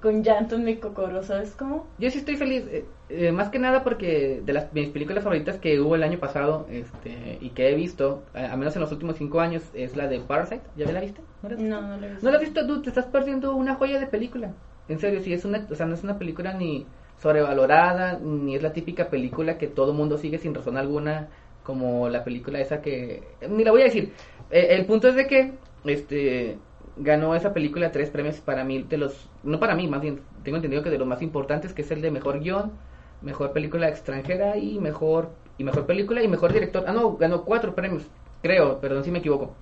con llanto en mi cocoro, ¿sabes cómo? Yo sí estoy feliz, eh, eh, más que nada porque de las mis películas favoritas que hubo el año pasado este, y que he visto, a, a menos en los últimos cinco años, es la de Parasite. ¿Ya la viste? ¿No la has visto? No, no lo he visto. ¿No la has visto tú? Te estás perdiendo una joya de película. En serio, sí, es una, o sea, no es una película ni sobrevalorada, ni es la típica película que todo mundo sigue sin razón alguna, como la película esa que... Ni la voy a decir. Eh, el punto es de que, este ganó esa película tres premios para mí de los no para mí más bien tengo entendido que de los más importantes que es el de mejor guion mejor película extranjera y mejor y mejor película y mejor director. Ah no ganó cuatro premios creo perdón si me equivoco.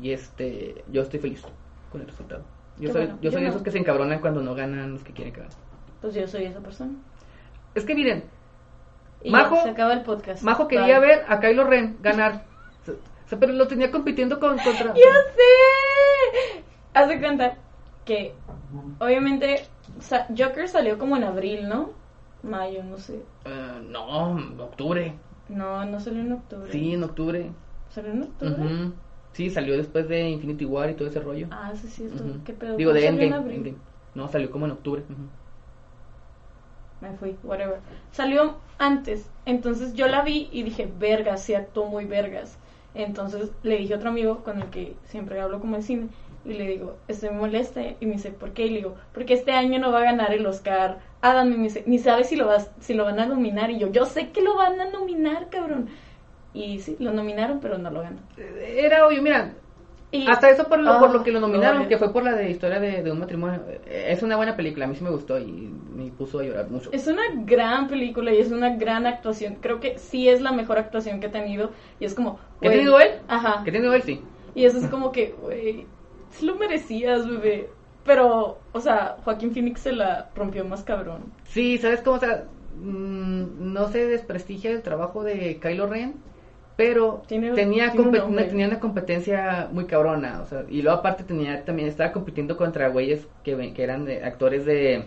Y este yo estoy feliz con el resultado yo Qué soy bueno, yo soy yo de no. esos que se encabronan cuando no ganan los que quieren que ganen Pues yo soy esa persona. es que miren Y Majo- ya, se acaba el podcast. Majo quería Bye. ver a Kylo Ren ganar O sea, pero lo tenía compitiendo con contra ¡Ya sé! Haz de cuenta. que obviamente sa- Joker salió como en abril, ¿no? Mayo, no sé. Eh, no, octubre. No, no salió en octubre. Sí, en octubre. ¿Salió en octubre? Ujú. Sí, salió después de Infinity War y todo ese rollo. Ah, sí, sí, esto. ¿Qué pedo? Digo, ¿No de salió en Endgame. abril? Endgame. No, salió como en octubre. me fui, whatever. Salió antes, entonces yo la vi y dije, vergas, sí actuó muy vergas. Entonces le dije a otro amigo con el que siempre hablo como de cine y le digo, estoy molesta y me dice, ¿por qué? Y le digo, porque este año no va a ganar el Oscar Adam y me dice, ni sabe si lo, vas, si lo van a nominar y yo, yo sé que lo van a nominar, cabrón. Y sí, lo nominaron, pero no lo ganó. Era obvio, mira. Y- Hasta eso por lo, por Ah, lo que lo nominaron, que fue por la de historia de, de un matrimonio. Es una buena película, a mí sí me gustó y me puso a llorar mucho. Es una gran película y es una gran actuación. Creo que sí es la mejor actuación que ha tenido. Y es como. ¿Que ha tenido él? Ajá. ¿Qué tiene él? Sí. Y eso es como que, güey, sí lo merecías, bebé. Pero, o sea, Joaquín Phoenix se la rompió más cabrón. Sí, ¿sabes cómo? O sea, mm, no se desprestigia el trabajo de Kylo Ren, pero Tiene- tenía, tiene una, tenía una competencia muy cabrona, o sea, y luego aparte tenía también estaba compitiendo contra güeyes que, que eran de, actores de,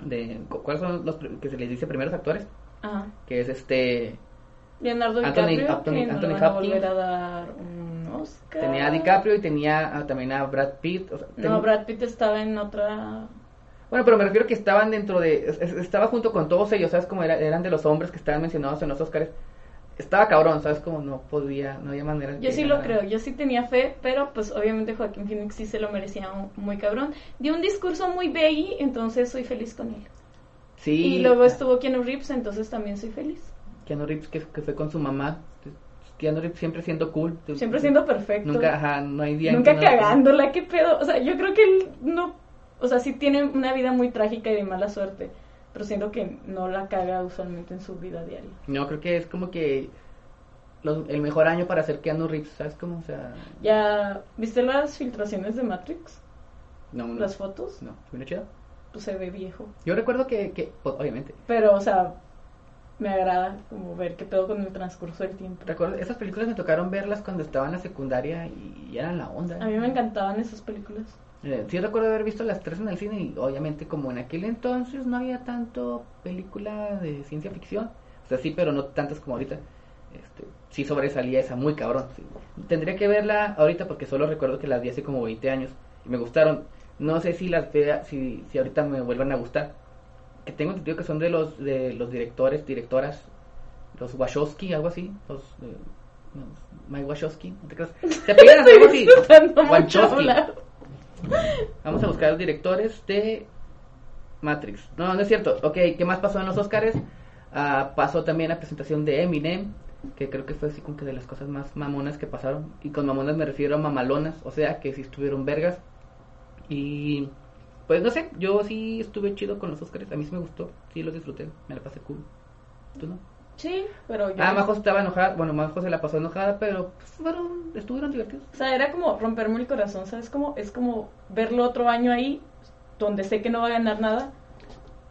de ¿cuáles son los que se les dice primeros actores? Ajá. Que es este Leonardo Anthony- DiCaprio, Anthony- que Anthony a Hopkins. volver a dar un Oscar. tenía a DiCaprio y tenía a- también a Brad Pitt, o sea, No, Brad Pitt estaba en otra... Bueno, pero me refiero que estaban dentro de. es- es- Estaba junto con todos ellos, ¿sabes? Como era- eran de los hombres que estaban mencionados en los Oscars. Estaba cabrón, ¿sabes? Como no podía, no había manera. Yo sí lo creo, yo sí tenía fe, pero pues obviamente Joaquín Phoenix sí se lo merecía muy cabrón. Dio un discurso muy baggy, entonces soy feliz con él. Sí. Y luego estuvo Keanu Reeves, entonces también soy feliz. Keanu Reeves, que, que fue con su mamá. Keanu Reeves siempre siendo cool. Siempre siendo perfecto. Nunca, ajá, no hay día. Nunca que no- cagándola, qué pedo. O sea, yo creo que él no. O sea, sí tiene una vida muy trágica y de mala suerte. Pero siento que no la caga usualmente en su vida diaria. No, creo que es como que. los- el mejor año para hacer Keanu Reeves, ¿sabes cómo? O sea. ¿Ya viste las filtraciones de Matrix? No, no. Las fotos. No, ¿se chido? Pues se ve viejo. Yo recuerdo que, que pues, obviamente. Pero, o sea, me agrada como ver qué pedo con el transcurso del tiempo. Recuerdo, esas películas me tocaron verlas cuando estaba en la secundaria y, y eran la onda. A mí me encantaban esas películas. Eh, sí recuerdo haber visto las tres en el cine y obviamente como en aquel entonces no había tanto película de ciencia ficción. O sea, sí, pero no tantas como ahorita. Este, sí sobresalía esa muy cabrón. sí. Tendría que verla ahorita porque solo recuerdo que las vi hace como 20 años y me gustaron. No sé si las vea, si, si ahorita me vuelvan a gustar. Que tengo entendido que son de los de los directores, directoras, los Wachowski, algo así. Los, eh, los Mike Wachowski, ¿no te creas? Se así, algo así. Wachowski. Vamos a buscar los directores de Matrix. No, no es cierto. Ok, ¿qué más pasó en los Oscars? Ah, pasó también la presentación de Eminem, que creo que fue así como que de las cosas más mamonas que pasaron. Y con mamonas me refiero a mamalonas, o sea, que sí estuvieron vergas. Y pues no sé, yo sí estuve chido con los Oscars, a mí sí me gustó, sí los disfruté, me la pasé cool. ¿Tú no? Sí, pero yo... Ah, Majo estaba enojada, bueno, Majo se la pasó enojada, pero pues, fueron, estuvieron divertidos. O sea, era como romperme el corazón, ¿sabes? Como, es como verlo otro año ahí, donde sé que no va a ganar nada,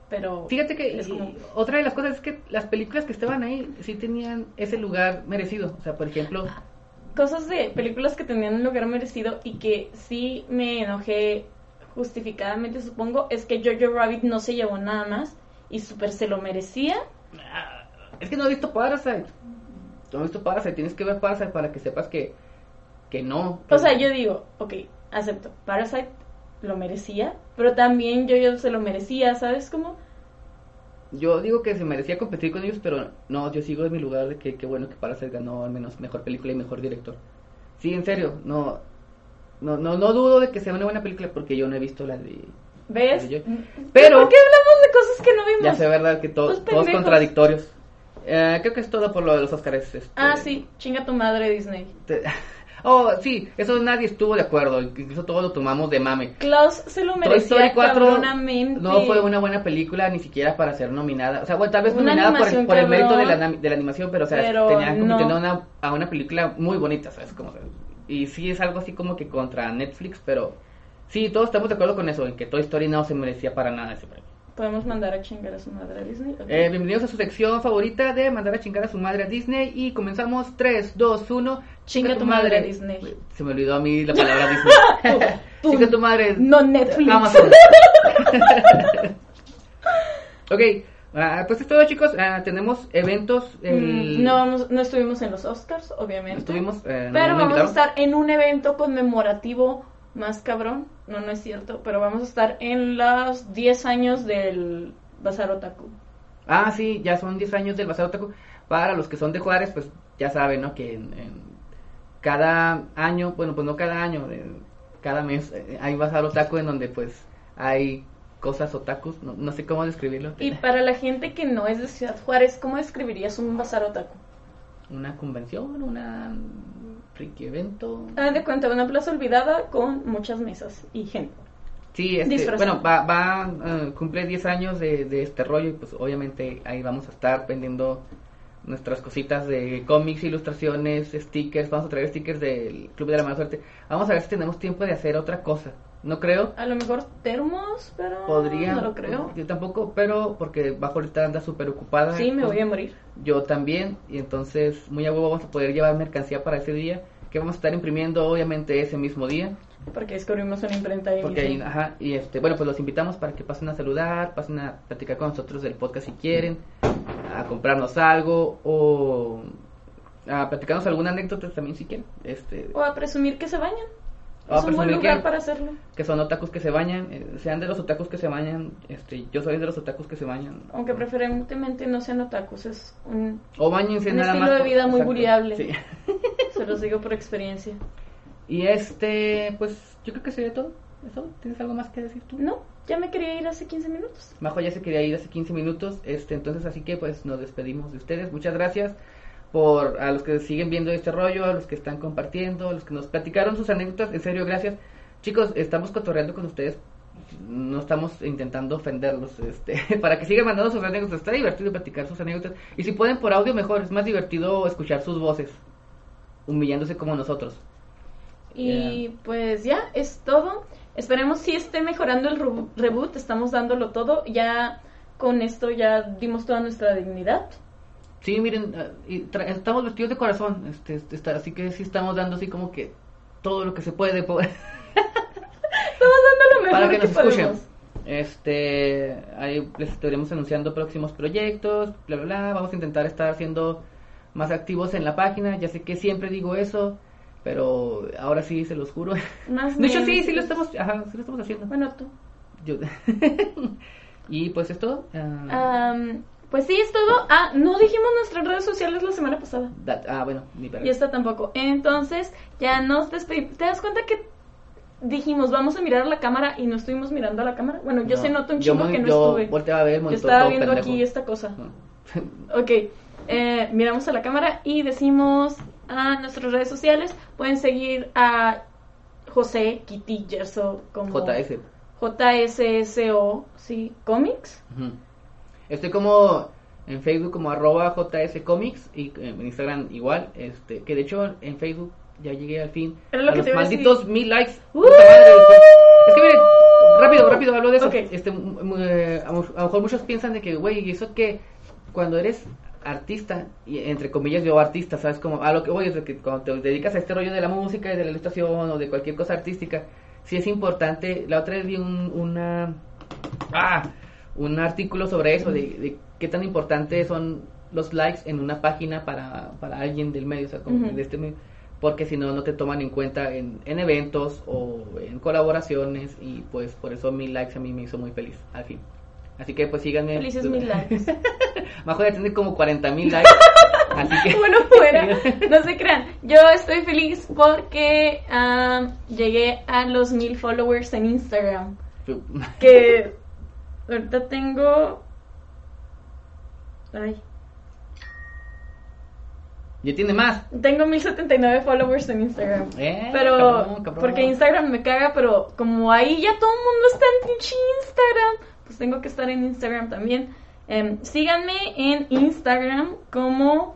pero... Fíjate que es como- otra de las cosas es que las películas que estaban ahí sí tenían ese lugar merecido. O sea, por ejemplo, Cosas de películas que tenían un lugar merecido y que sí me enojé justificadamente, supongo, es que Jojo Rabbit no se llevó nada más y súper se lo merecía. Es que no he visto Parasite. No he visto Parasite, tienes que ver Parasite para que sepas que, que no. que- O sea, yo digo, ok, acepto, Parasite lo merecía, pero también Jojo se lo merecía, ¿sabes cómo? Yo digo que se merecía competir con ellos, pero no, yo sigo en mi lugar de que qué bueno que Parasite ganó al menos mejor película y mejor director. Sí, en serio, no, no, no, no dudo de que sea una buena película porque yo no he visto la de... ¿Ves? Yo- Pero... ¿Por qué hablamos de cosas que no vimos? Ya sé, ¿verdad? Que to- todos contradictorios. Eh, creo que es todo por lo de los Oscars. este. Ah, sí, chinga tu madre Disney. Oh, sí, eso nadie estuvo de acuerdo, incluso todos lo tomamos de mame. Klaus se lo Toy merecía Story 4 cabronamente. no fue una buena película ni siquiera para ser nominada. O sea, bueno, tal vez Una nominada por por el mérito de la, de la animación, pero o sea, Pero no. que no una, a una película muy bonita, ¿sabes? Como, y sí es algo así como que contra Netflix, pero sí, todos estamos de acuerdo con eso, en que Toy Story no se merecía para nada ese premio. Podemos mandar a chingar a su madre a Disney. Ok. Eh, bienvenidos a su sección favorita de mandar a chingar a su madre a Disney y comenzamos 3, 2, 1, Chinga tu madre, Disney. Se me olvidó a mí la palabra Disney. Tú- Chinga tu madre. No Netflix. Amazon. ok, ah, pues es todo chicos. Ah, tenemos eventos. El... Mm, No, vamos- no estuvimos en los Oscars, obviamente. Estuvimos. eh, no Pero vamos a estar en un evento conmemorativo más cabrón. No, no es cierto. Pero vamos a estar en los 10 años del Bazar Otaku. Ah, sí, ya son 10 años del Bazar Otaku. Para los que son de Juárez, pues ya saben, ¿no? Que en, en cada año, bueno, pues no cada año, eh, cada mes eh, hay Bazar Otaku en donde pues hay cosas otakus, no, no sé cómo describirlo. Y para la gente que no es de Ciudad Juárez, ¿cómo describirías un Bazar Otaku? Una convención, una friki evento. Haz de cuenta, una plaza olvidada con muchas mesas y gente. Sí, este, bueno, va, va eh, cumple 10 años de, de este rollo y pues obviamente ahí vamos a estar vendiendo nuestras cositas de cómics, ilustraciones, stickers, vamos a traer stickers del Club de la Mala Suerte. Vamos a ver si tenemos tiempo de hacer otra cosa. No creo, A lo mejor termos, pero podría. no lo creo. Yo tampoco, pero porque bajo ahorita anda súper ocupada. Sí, me voy a morir. Yo también, y entonces muy a huevo vamos a poder llevar mercancía para ese día, que vamos a estar imprimiendo obviamente ese mismo día. Porque descubrimos una imprenta ahí Porque ahí, ajá, y este, bueno, pues los invitamos para que pasen a saludar, pasen a platicar con nosotros del podcast si quieren, a comprarnos algo o a platicarnos alguna anécdota también si quieren. Este, O a presumir que se bañan. O a es un buen lugar que- para hacerlo. que son otakus que se bañan, eh, sean de los otakus que se bañan, este, yo soy de los otakus que se bañan. Aunque preferentemente no sean otakus, es un... O bañense Un nada estilo más. de vida muy buleable. sí. Se los digo por experiencia. Y este, pues yo creo que sería todo. ¿Eso? ¿Tienes algo más que decir tú? No, ya me quería ir hace 15 minutos. Majo ya se quería ir hace 15 minutos, este, entonces así que pues nos despedimos de ustedes. Muchas gracias por a los que siguen viendo este rollo, a los que están compartiendo, a los que nos platicaron sus anécdotas. En serio, gracias. Chicos, estamos cotorreando con ustedes. No estamos intentando ofenderlos, este, para que sigan mandando sus anécdotas. Está divertido platicar sus anécdotas. Y si pueden por audio, mejor. Es más divertido escuchar sus voces, humillándose como nosotros. Y pues ya, es todo. Esperemos si esté mejorando el reboot. Estamos dándolo todo. Ya con esto ya dimos toda nuestra dignidad. Sí, miren, ah, y estamos vestidos de corazón, este, este, así que sí estamos dando así como que todo lo que se puede Estamos dando lo mejor para que que, nos escuchen. Este, ahí les estaremos anunciando próximos proyectos, bla, bla, bla. Vamos a intentar estar siendo más activos en la página. Ya sé que siempre digo eso, pero ahora sí se los juro. Más De hecho, sí, sí lo estamos, ajá, sí lo estamos haciendo. Bueno, tú. Yo- y pues es todo. ah, pues sí, es todo. Ah, no dijimos nuestras redes sociales la semana pasada. that- ah, bueno, mi Y esta tampoco. Entonces, ya nos despedimos. ¿Te das cuenta que dijimos, vamos a mirar a la cámara y no estuvimos mirando a la cámara? Bueno, yo No, se nota un chingo que no yo estuve. a ver el Yo estaba viendo pendejo. aquí esta cosa. No. Ok, eh, miramos a la cámara y decimos a nuestras redes sociales. Pueden seguir a José Kitty Gerso como JS. JSSO, sí, Comics. Ujú. Estoy como en Facebook como arroba JS Comics y en Instagram igual, este, que de hecho en Facebook ya llegué al fin Era lo a que los malditos mil likes. ¡Uh! Puta madre, Es que miren, rápido, rápido hablo de eso. Ok. Este, eh, a, lo mejor muchos piensan de que, güey, eso que cuando eres artista, y entre comillas yo artista, ¿sabes? Como a lo que voy es que cuando te dedicas a este rollo de la música y de la ilustración o de cualquier cosa artística, sí es importante. La otra vez vi un, una ah, un artículo sobre eso, de, de qué tan importante son los likes en una página para, para alguien del medio, o sea, como de este medio, porque si no, no te toman en cuenta en, en eventos o en colaboraciones y pues por eso mil likes a mí me hizo muy feliz, al fin. Así que pues síganme. Felices mil likes. Majo ya tiene como 40 mil likes, así que... bueno, fuera, no se crean. Yo estoy feliz porque am, llegué a los mil followers en Instagram. Que ahorita tengo. Ay, ya tiene más. tengo 1079 followers en Instagram. Eh, Pero, cabrón, cabrón. porque Instagram me caga, pero como ahí ya todo el mundo está en pinche Instagram, pues tengo que estar en Instagram también. Em, síganme en Instagram como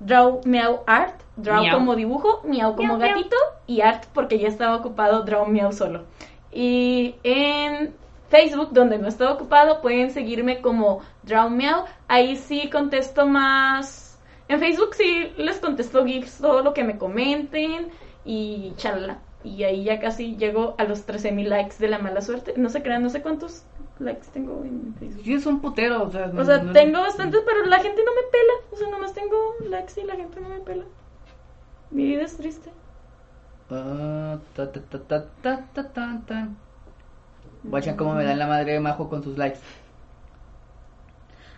Draw Meow Art, Draw Miau. como dibujo, Miau como Miau, miau. gatito y Art porque ya estaba ocupado Draw Meow solo. Y en Facebook, donde no estaba ocupado, pueden seguirme como Draw Meow. Ahí sí contesto más En Facebook sí les contesto GIFs todo lo que me comenten y chalala. Y ahí ya casi llego a los 13.000 likes de la mala suerte. No se crean, no sé cuántos likes tengo en Facebook. Sí, es un putero, o sea... O sea, no- tengo bastantes, pero la gente no me pela. O sea, nomás tengo likes y la gente no me pela. Mi vida es triste. Ah, ta, ta, ta, ta, ta, ta, tan, tan. Guacha cómo me dan la madre de Majo con sus likes.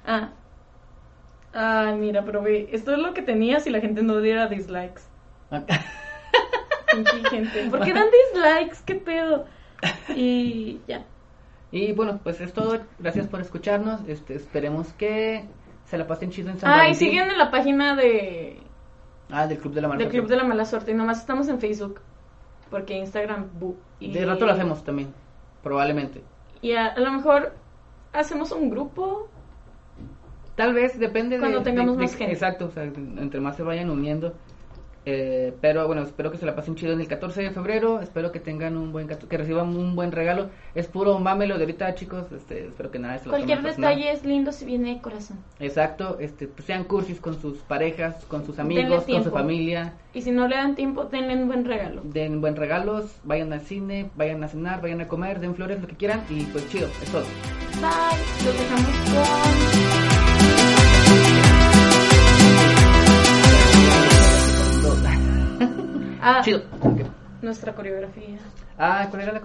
Ah. Ay, mira, pero ve, esto es lo que tenía si la gente no diera dislikes. Gente. ¿Por qué dan dislikes? ¿Qué pedo? Y ya. Y bueno, pues es todo. Gracias por escucharnos. Este, esperemos que se la pasen chido en San Ah, y Valentín. siguen en la página de Ah, del Club de la Mala del. Club de la Mala Suerte. Y nomás estamos en Facebook. Porque Instagram, bu. Y, De rato lo hacemos también. Probablemente. Y a, a lo mejor hacemos un grupo. Tal vez depende de- Cuando de... tengamos de- más gente. Exacto, o sea, entre más se vayan uniendo. Eh, pero bueno, espero que se la pasen chido en el 14 de febrero. Espero que tengan un buen que reciban un buen regalo. Es puro mamelo de ahorita, chicos. Este, espero que nada se lo Cualquier detalle es lindo si viene de corazón. Exacto, este, pues sean cursis con sus parejas, con sus amigos, con su familia. Y si no le dan tiempo, denle un buen regalo. Den buen regalos, vayan al cine, vayan a cenar, vayan a comer, den flores, lo que quieran. Y pues chido, es todo. Bye. Los dejamos con. Ah, Chido. nuestra coreografía. Ah, ¿cuál era la